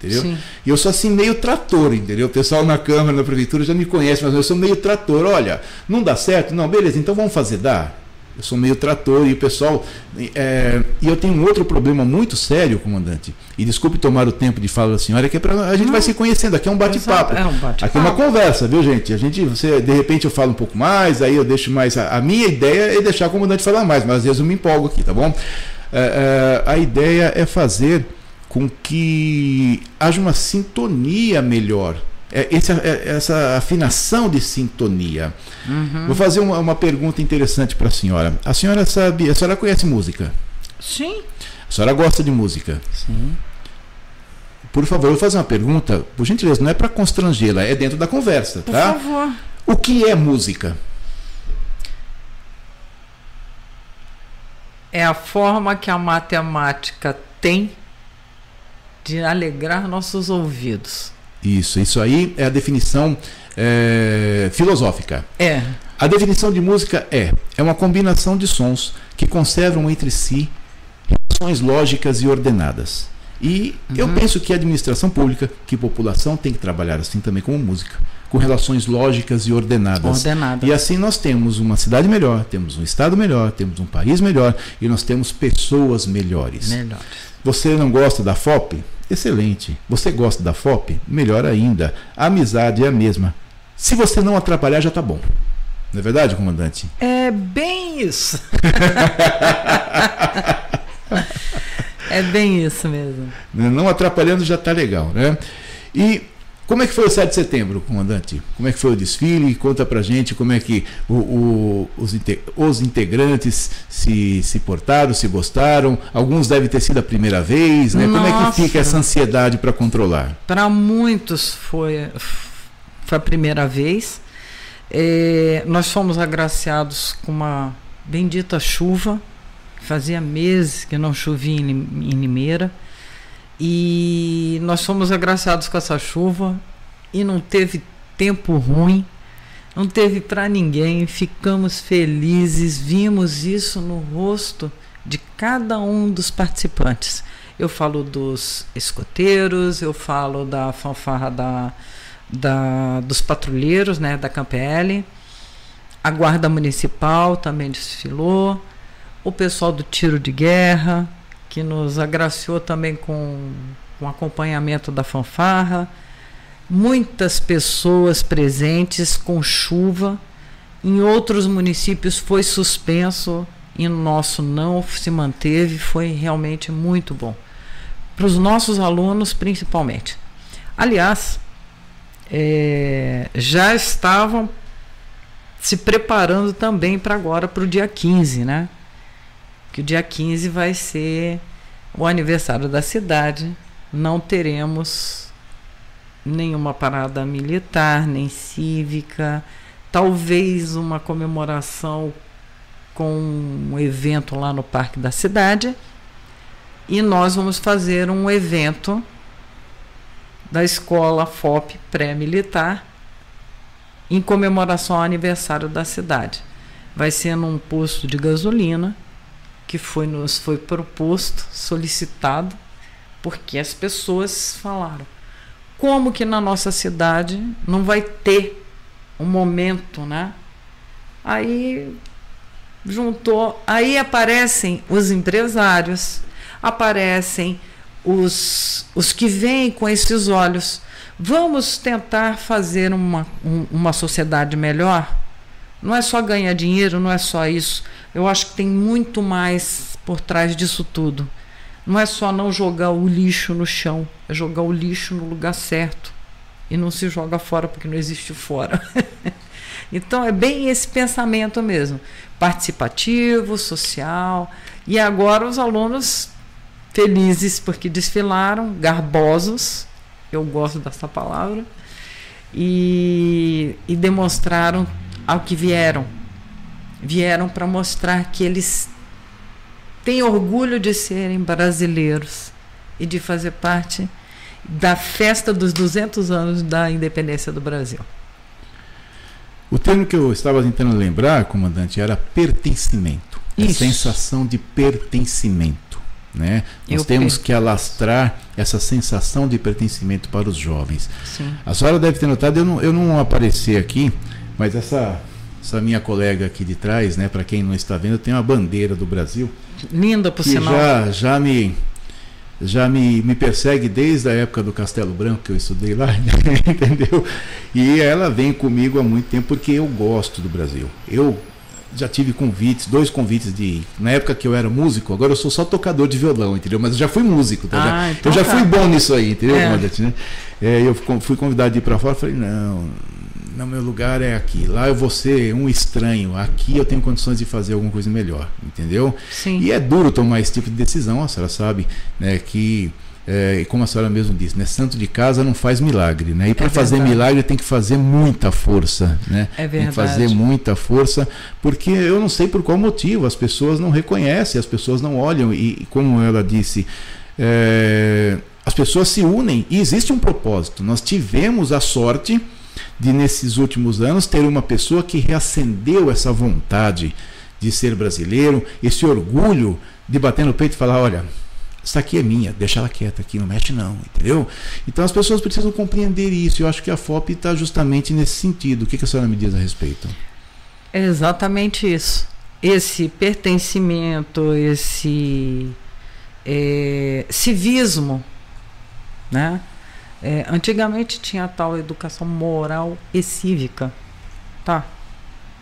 Entendeu? Sim. E eu sou assim meio trator, entendeu? O pessoal na Câmara, na Prefeitura já me conhece, mas eu sou meio trator. Olha, não dá certo? Não, beleza, então vamos fazer dar. Eu sou meio trator e o pessoal. É, e eu tenho um outro problema muito sério, comandante. E desculpe tomar o tempo de falar da senhora, que é pra, a gente vai se conhecendo. Aqui é um bate-papo. É um bate aqui é uma conversa, viu, gente? A gente, você, de repente eu falo um pouco mais, aí eu deixo mais. A, a minha ideia é deixar o comandante falar mais, mas às vezes eu me empolgo aqui, tá bom? É, é, a ideia é fazer com que haja uma sintonia melhor é, essa, é, essa afinação de sintonia. Uhum. Vou fazer uma, uma pergunta interessante para a senhora. A senhora sabe, a senhora conhece música? Sim. A senhora gosta de música? Sim. Por favor, eu vou fazer uma pergunta, por gentileza, não é para constrangê-la, é dentro da conversa, por tá? Por favor. O que é música? É a forma que a matemática tem de alegrar nossos ouvidos. Isso, isso aí é a definição é, filosófica. É. A definição de música é é uma combinação de sons que conservam entre si relações lógicas e ordenadas. E uhum. eu penso que a administração pública, que população tem que trabalhar assim também como música, com relações lógicas e ordenadas. Ordenada. E assim nós temos uma cidade melhor, temos um estado melhor, temos um país melhor e nós temos pessoas melhores. Melhores. Você não gosta da FOP? Excelente. Você gosta da FOP? Melhor ainda. A amizade é a mesma. Se você não atrapalhar, já está bom. Não é verdade, comandante? É bem isso. é bem isso mesmo. Não atrapalhando já está legal, né? E como é que foi o 7 de setembro, comandante? Como é que foi o desfile? Conta pra gente como é que o, o, os, os, integrantes se, se portaram, se gostaram. Alguns devem ter sido a primeira vez, né? Nossa. Como é que fica essa ansiedade para controlar? Para muitos foi, foi a primeira vez. É, nós fomos agraciados com uma bendita chuva. Fazia meses que não chovia em, em Limeira. E nós fomos agraciados com essa chuva e não teve tempo ruim, não teve para ninguém. Ficamos felizes, vimos isso no rosto de cada um dos participantes. Eu falo dos escoteiros, eu falo da fanfarra da, da, dos patrulheiros, né, da Campl, a Guarda Municipal também desfilou, o pessoal do tiro de guerra, que nos agraciou também com, com acompanhamento da fanfarra, muitas pessoas presentes com chuva. Em outros municípios foi suspenso e no nosso não se manteve, foi realmente muito bom. Para os nossos alunos, principalmente. Aliás, é, já estavam se preparando também para agora, para o dia 15, né? Que o dia 15 vai ser o aniversário da cidade. Não teremos nenhuma parada militar, nem cívica, talvez uma comemoração com um evento lá no Parque da Cidade. E nós vamos fazer um evento da escola FOP pré-militar em comemoração ao aniversário da cidade. Vai ser num posto de gasolina que foi nos foi proposto, solicitado, porque as pessoas falaram: como que na nossa cidade não vai ter um momento, né? Aí juntou, aí aparecem os empresários, aparecem os, os que vêm com esses olhos. Vamos tentar fazer uma, um, uma sociedade melhor? Não é só ganhar dinheiro, não é só isso. Eu acho que tem muito mais por trás disso tudo. Não é só não jogar o lixo no chão, é jogar o lixo no lugar certo. E não se joga fora porque não existe fora. então é bem esse pensamento mesmo, participativo, social. E agora os alunos felizes porque desfilaram, garbosos, eu gosto dessa palavra, e, e demonstraram ao que vieram vieram para mostrar que eles têm orgulho de serem brasileiros e de fazer parte da festa dos 200 anos da independência do Brasil. O termo que eu estava tentando lembrar, comandante, era pertencimento. A sensação de pertencimento. Né? Nós eu temos que alastrar essa sensação de pertencimento para os jovens. Sim. A senhora deve ter notado, eu não, eu não apareci aqui, mas essa essa minha colega aqui de trás, né, para quem não está vendo, tem uma bandeira do Brasil. Linda por sinal. Já, já me já me, me persegue desde a época do Castelo Branco que eu estudei lá, entendeu? E ela vem comigo há muito tempo porque eu gosto do Brasil. Eu já tive convites, dois convites de. Na época que eu era músico, agora eu sou só tocador de violão, entendeu? Mas eu já fui músico, tá? Ah, então eu já tá. fui bom nisso aí, entendeu, é. Né? É, eu fui convidado de ir para fora, falei, não, no meu lugar é aqui. Lá eu vou ser um estranho. Aqui eu tenho condições de fazer alguma coisa melhor, entendeu? Sim. E é duro tomar esse tipo de decisão, a senhora sabe, né, que é, como a senhora mesmo disse, né, santo de casa não faz milagre, né? E para é fazer milagre tem que fazer muita força, né? É verdade. Tem que fazer muita força, porque eu não sei por qual motivo as pessoas não reconhecem, as pessoas não olham e, como ela disse, é, as pessoas se unem e existe um propósito. Nós tivemos a sorte de nesses últimos anos ter uma pessoa que reacendeu essa vontade de ser brasileiro, esse orgulho de bater no peito e falar, olha, isso aqui é minha, deixa ela quieta aqui, não mexe não, entendeu? Então as pessoas precisam compreender isso. Eu acho que a FOP está justamente nesse sentido. O que, que a senhora me diz a respeito? É exatamente isso. Esse pertencimento, esse é, civismo, né? É, antigamente tinha tal educação moral e cívica, tá?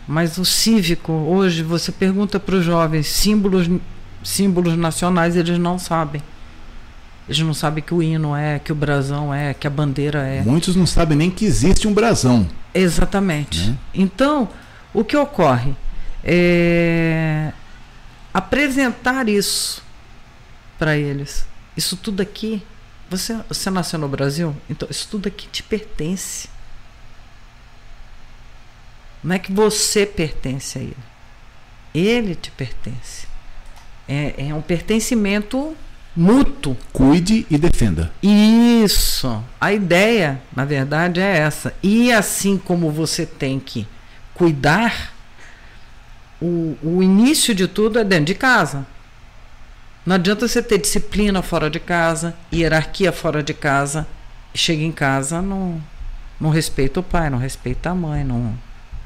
Mas o cívico, hoje, você pergunta para os jovens símbolos, símbolos nacionais, eles não sabem. Eles não sabem que o hino é, que o brasão é, que a bandeira é. Muitos não sabem nem que existe um brasão. Exatamente. Né? Então, o que ocorre? É apresentar isso para eles. Isso tudo aqui você, você nasceu no Brasil? Então isso tudo aqui te pertence. Não é que você pertence a ele. Ele te pertence. É, é um pertencimento mútuo. Cuide e defenda. Isso. A ideia, na verdade, é essa. E assim como você tem que cuidar, o, o início de tudo é dentro de casa. Não adianta você ter disciplina fora de casa, hierarquia fora de casa, chega em casa não, não respeita o pai, não respeita a mãe, não,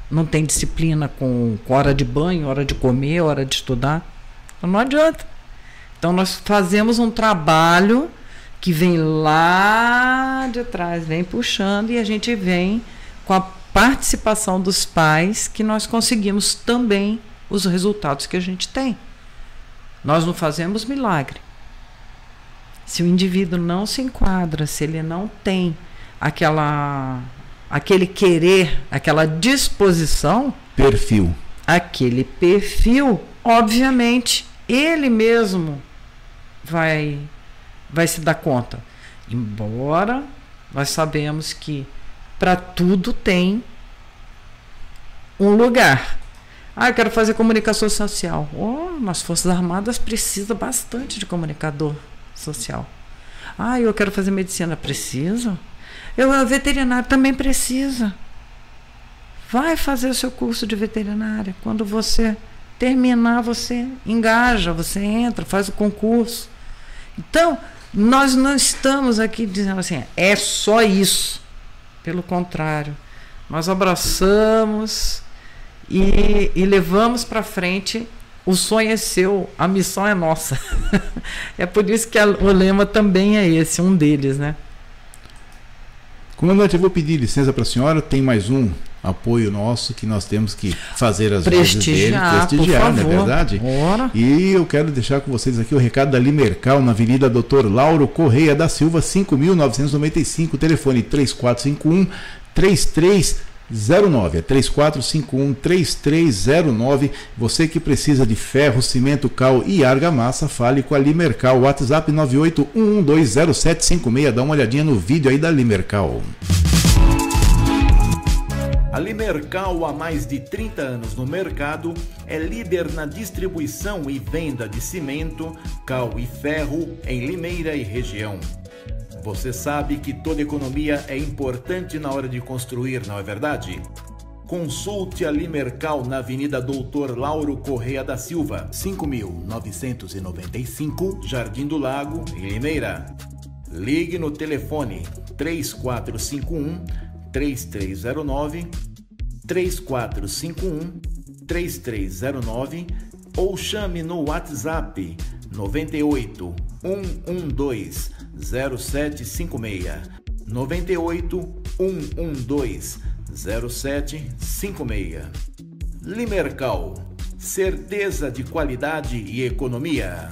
não tem disciplina com, com hora de banho, hora de comer, hora de estudar. Então não adianta. Então nós fazemos um trabalho que vem lá de trás, vem puxando e a gente vem com a participação dos pais que nós conseguimos também os resultados que a gente tem. Nós não fazemos milagre. Se o indivíduo não se enquadra, se ele não tem aquela aquele querer, aquela disposição, perfil, aquele perfil, obviamente, ele mesmo vai vai se dar conta. Embora nós sabemos que para tudo tem um lugar. Ah, eu quero fazer comunicação social. Oh, nas Forças Armadas precisa bastante de comunicador social. Ah, eu quero fazer medicina. Precisa. Eu, a veterinário também precisa. Vai fazer o seu curso de veterinária. Quando você terminar, você engaja, você entra, faz o concurso. Então, nós não estamos aqui dizendo assim, é só isso. Pelo contrário, nós abraçamos e, e levamos para frente. O sonho é seu, a missão é nossa. é por isso que a, o lema também é esse, um deles, né? Comandante, eu vou pedir licença para a senhora. Tem mais um apoio nosso que nós temos que fazer as prestigiar, vezes dele, prestigiar, não é verdade? Bora. E eu quero deixar com vocês aqui o recado da Limercal na Avenida Doutor Lauro Correia da Silva, 5995, telefone 3451 33 09 é 3451 3309. Você que precisa de ferro, cimento, cal e argamassa, fale com a Limercal. WhatsApp 981120756. Dá uma olhadinha no vídeo aí da Limercal. A Limercal, há mais de 30 anos no mercado, é líder na distribuição e venda de cimento, cal e ferro em Limeira e região. Você sabe que toda economia é importante na hora de construir, não é verdade? Consulte a Limercal na Avenida Doutor Lauro Correia da Silva, 5995, Jardim do Lago, em Limeira. Ligue no telefone 3451 3309 3451 3309 ou chame no WhatsApp 98 112 0756 98 112 0756 Limercal certeza de qualidade e economia.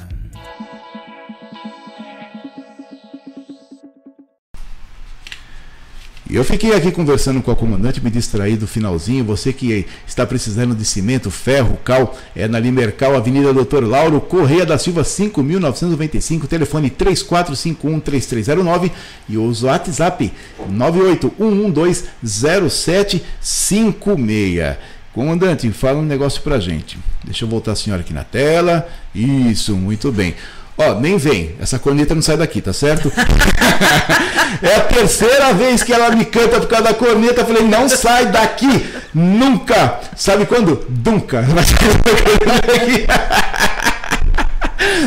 Eu fiquei aqui conversando com a comandante, me distraí do finalzinho. Você que está precisando de cimento, ferro, cal, é na Limercal, Avenida Doutor Lauro, Correia da Silva, 5.995, telefone 3451-3309 e o WhatsApp 981120756. Comandante, fala um negócio pra gente. Deixa eu voltar a senhora aqui na tela. Isso, muito bem. Ó, nem vem. Essa corneta não sai daqui, tá certo? é a terceira vez que ela me canta por causa da corneta. Eu falei, não sai daqui. Nunca. Sabe quando? Nunca.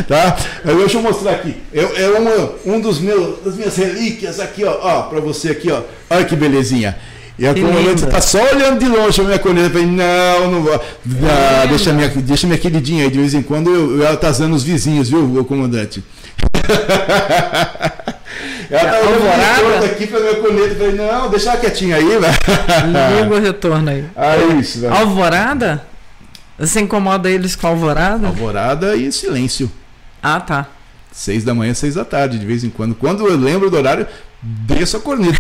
tá? Deixa eu mostrar aqui. É, é uma, um dos meus, das minhas relíquias aqui, ó. Ó, pra você aqui, ó. Olha que belezinha. E a comandante está só olhando de longe a minha. Eu falei, não, não vou. Ah, deixa, minha, deixa minha queridinha aí, de vez em quando eu, eu atazando os vizinhos, viu, comandante? Ela tá olhando aqui para minha. Eu falei, não, deixa ela quietinha aí, velho. Liga o retorno aí. Ah, isso, velho. Alvorada? Você incomoda eles com alvorada? Alvorada e silêncio. Ah, tá. Seis da manhã, seis da tarde, de vez em quando. Quando eu lembro do horário, desço a corneta.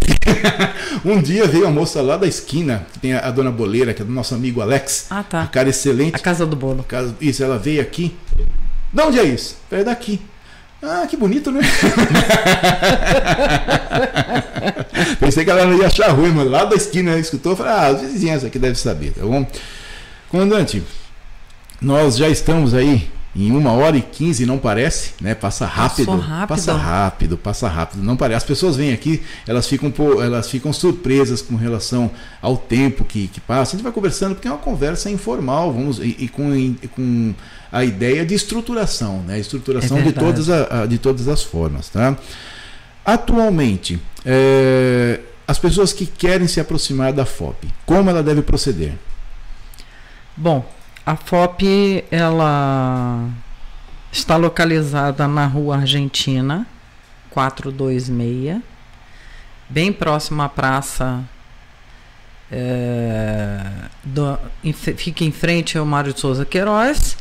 um dia veio a moça lá da esquina, que tem a, a, dona Boleira, que é do nosso amigo Alex. Ah, tá. Um cara excelente. A casa do bolo. Casa, isso, ela veio aqui. De onde é isso? É daqui. Ah, que bonito, né? Pensei que ela não ia achar ruim, mas lá da esquina ela escutou. Falei, ah, as vizinhanças aqui devem saber, tá bom? Comandante, nós já estamos aí em uma hora e quinze, não parece, né? Passa rápido, rápido. passa rápido, passa rápido. Não parece. As pessoas vêm aqui, elas ficam, elas ficam surpresas com relação ao tempo que, que passa. A gente vai conversando porque é uma conversa informal, vamos e, e com, e, com a ideia de estruturação, né? Estruturação É de todas, a, a- de todas as formas, tá? Atualmente, é, as pessoas que querem se aproximar da FOP, como ela deve proceder? Bom, a FOP ela está localizada na Rua Argentina, 426, bem próximo à praça. é, do- em fica em frente ao Mário de Souza Queiroz.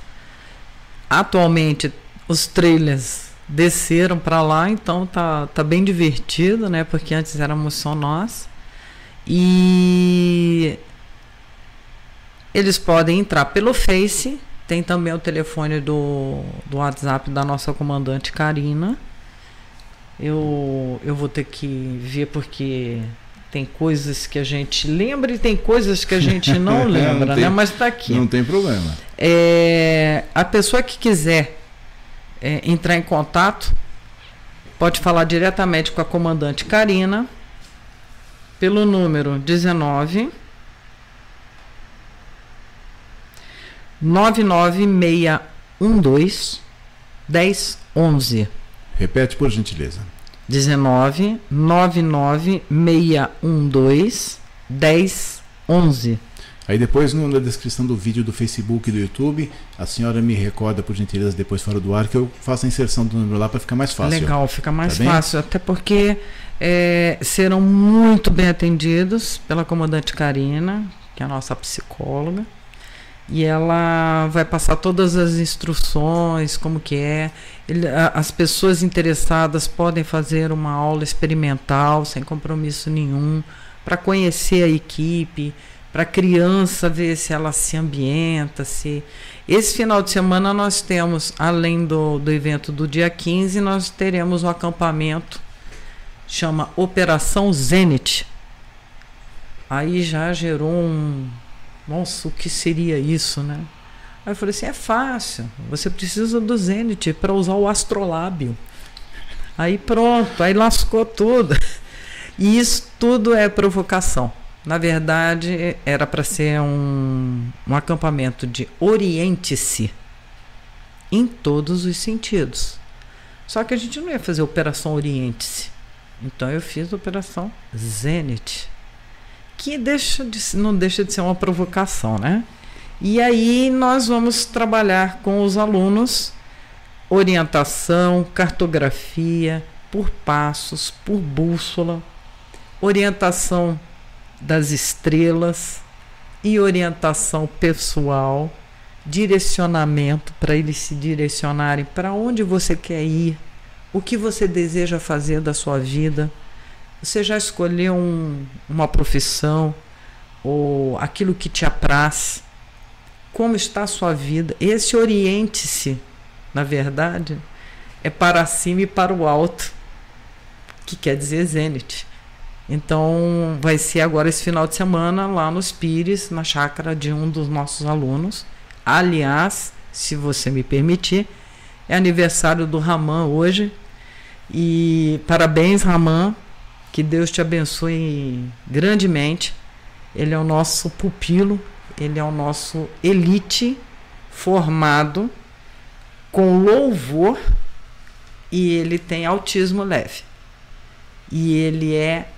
Atualmente os trailers desceram para lá, então tá, tá bem divertido, né? Porque antes éramos só nós. E eles podem entrar pelo Face, tem também o telefone do, do WhatsApp da nossa comandante Karina. Eu, eu vou ter que ver porque tem coisas que a gente lembra e tem coisas que a gente não Não lembra, tem- né? Mas tá aqui. Não tem problema. É, a pessoa que quiser é, entrar em contato pode falar diretamente com a comandante Karina pelo número 19 99612 1011 Repete por gentileza. 19 99612 1011 Aí depois na descrição do vídeo do Facebook e do YouTube, a senhora me recorda por gentileza depois fora do ar que eu faço a inserção do número lá para ficar mais fácil. Legal, fica mais Tá bem? fácil, até porque é, serão muito bem atendidos pela comandante Karina, que é a nossa psicóloga, e ela vai passar todas as instruções, como que é. Ele- a- as pessoas interessadas podem fazer uma aula experimental, sem compromisso nenhum, para conhecer a equipe, para a criança ver se ela se ambienta, se esse final de semana nós temos, além do, do evento do dia 15, nós teremos o acampamento, chama Operação Zenit. Aí já gerou um. Nossa, o que seria isso, né? Aí eu falei assim: é fácil, você precisa do Zenit para usar o astrolábio. Aí pronto, aí lascou tudo. E isso tudo é provocação. Na verdade, era para ser um, um acampamento de oriente-se em todos os sentidos. Só que a gente não ia fazer operação oriente-se. Então eu fiz operação Zenit, que deixa de, não deixa de ser uma provocação, né? E aí nós vamos trabalhar com os alunos orientação, cartografia, por passos, por bússola, orientação das estrelas e orientação pessoal, direcionamento para eles se direcionarem para onde você quer ir, o que você deseja fazer da sua vida. Você já escolheu um- uma profissão ou aquilo que te apraz? Como está a sua vida? Esse oriente-se, na verdade, é para cima e para o alto, que quer dizer Zenit. Então, vai ser agora esse final de semana lá nos Pires, na chácara de um dos nossos alunos. Aliás, se você me permitir, é aniversário do Raman hoje. E parabéns, Raman. Que Deus te abençoe grandemente. Ele é o nosso pupilo, ele é o nosso elite formado com louvor e ele tem autismo leve. E ele é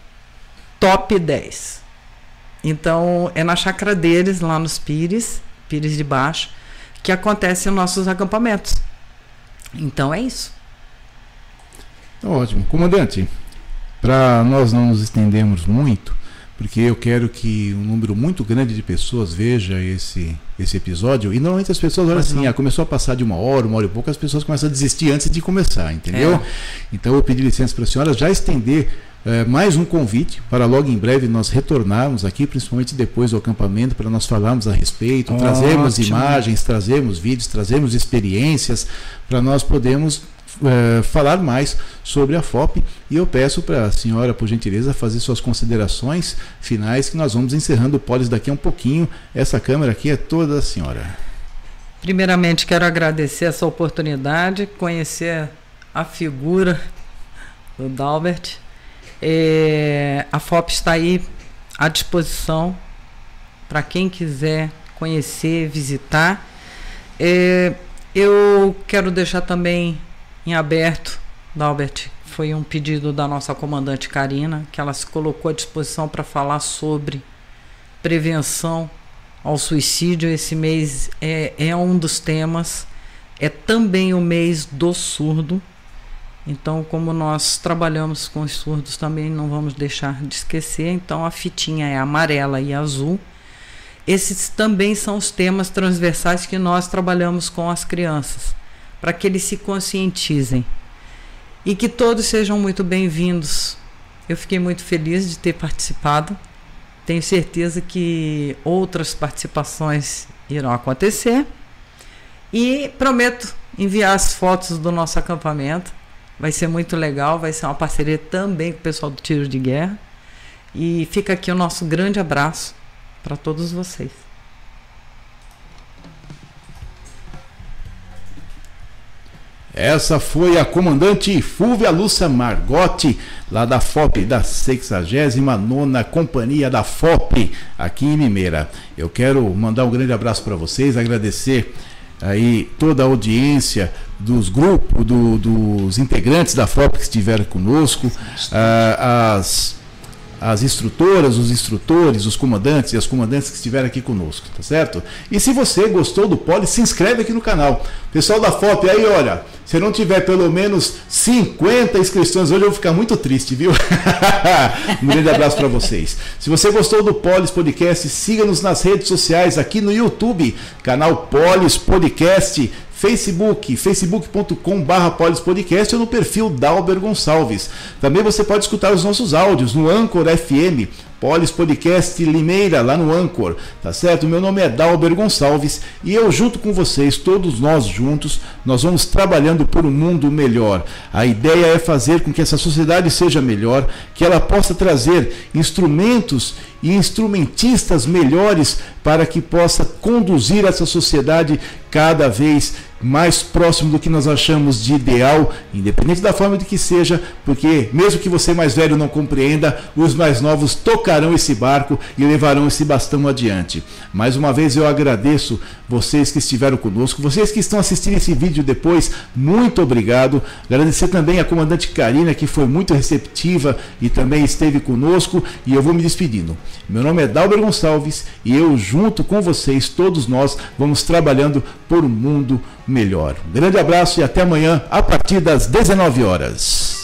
top 10. Então, é na chácara deles, lá nos Pires, Pires de Baixo, que acontecem os nossos acampamentos. Então é isso. Tá ótimo. Comandante, para nós não nos estendermos muito, porque eu quero que um número muito grande de pessoas veja esse, esse episódio, e normalmente as pessoas olham assim, ah, começou a passar de uma hora, uma hora e pouco, as pessoas começam a desistir antes de começar, entendeu? É. Então eu pedi licença para a senhora já estender eh, mais um convite para logo em breve nós retornarmos aqui, principalmente depois do acampamento, para nós falarmos a respeito, trazermos Ótimo. imagens, trazermos vídeos, trazermos experiências, para nós podermos eh, falar mais sobre a FOP. E eu peço para a senhora, por gentileza, fazer suas considerações finais, que nós vamos encerrando o Polis daqui a um pouquinho. Essa câmera aqui é toda da senhora. Primeiramente, quero agradecer essa oportunidade, conhecer a figura do Dalbert. É, a FOP está aí à disposição para quem quiser conhecer, visitar. É, eu quero deixar também em aberto, Dalbert, foi um pedido da nossa comandante Karina, que ela se colocou à disposição para falar sobre prevenção ao suicídio. Esse mês é, é um dos temas. É também o mês do surdo. Então, como nós trabalhamos com os surdos, também não vamos deixar de esquecer. Então, a fitinha é amarela e azul. Esses também são os temas transversais que nós trabalhamos com as crianças, para que eles se conscientizem. E que todos sejam muito bem-vindos. Eu fiquei muito feliz de ter participado. Tenho certeza que outras participações irão acontecer. E prometo enviar as fotos do nosso acampamento. Vai ser muito legal, vai ser uma parceria também com o pessoal do Tiro de Guerra. E fica aqui o nosso grande abraço para todos vocês. Essa foi a comandante Fúvia Lúcia Margotti, lá da FOP, da 69 Companhia da FOP, aqui em Limeira. Eu quero mandar um grande abraço para vocês, agradecer aí toda a audiência dos grupos, do, dos integrantes da FOP que estiveram conosco, ah, as as instrutoras, os instrutores, os comandantes e as comandantes que estiveram aqui conosco, tá certo? E se você gostou do Poli, se inscreve aqui no canal. Pessoal da FOP, aí olha, se não tiver pelo menos 50 inscrições, hoje eu vou ficar muito triste, viu? um grande abraço para vocês. Se você gostou do Polis Podcast, siga-nos nas redes sociais aqui no YouTube, canal Polis Podcast Facebook, facebook.com.br polispodcast ou no perfil Dalber Gonçalves. Também você pode escutar os nossos áudios no Anchor FM, Polis Podcast Limeira, lá no Anchor, tá certo? Meu nome é Dalber Gonçalves e eu, junto com vocês, todos nós juntos, nós vamos trabalhando por um mundo melhor. A ideia é fazer com que essa sociedade seja melhor, que ela possa trazer instrumentos e instrumentistas melhores para que possa conduzir essa sociedade cada vez mais próximo do que nós achamos de ideal, independente da forma de que seja, porque mesmo que você mais velho não compreenda, os mais novos tocarão esse barco e levarão esse bastão adiante. Mais uma vez eu agradeço vocês que estiveram conosco, vocês que estão assistindo esse vídeo depois, muito obrigado. Agradecer também a comandante Karina, que foi muito receptiva e também esteve conosco, e eu vou me despedindo. Meu nome é Dalber Gonçalves e eu, junto com vocês, todos nós, vamos trabalhando por um mundo melhor. Um grande abraço e até amanhã, a partir das 19 horas.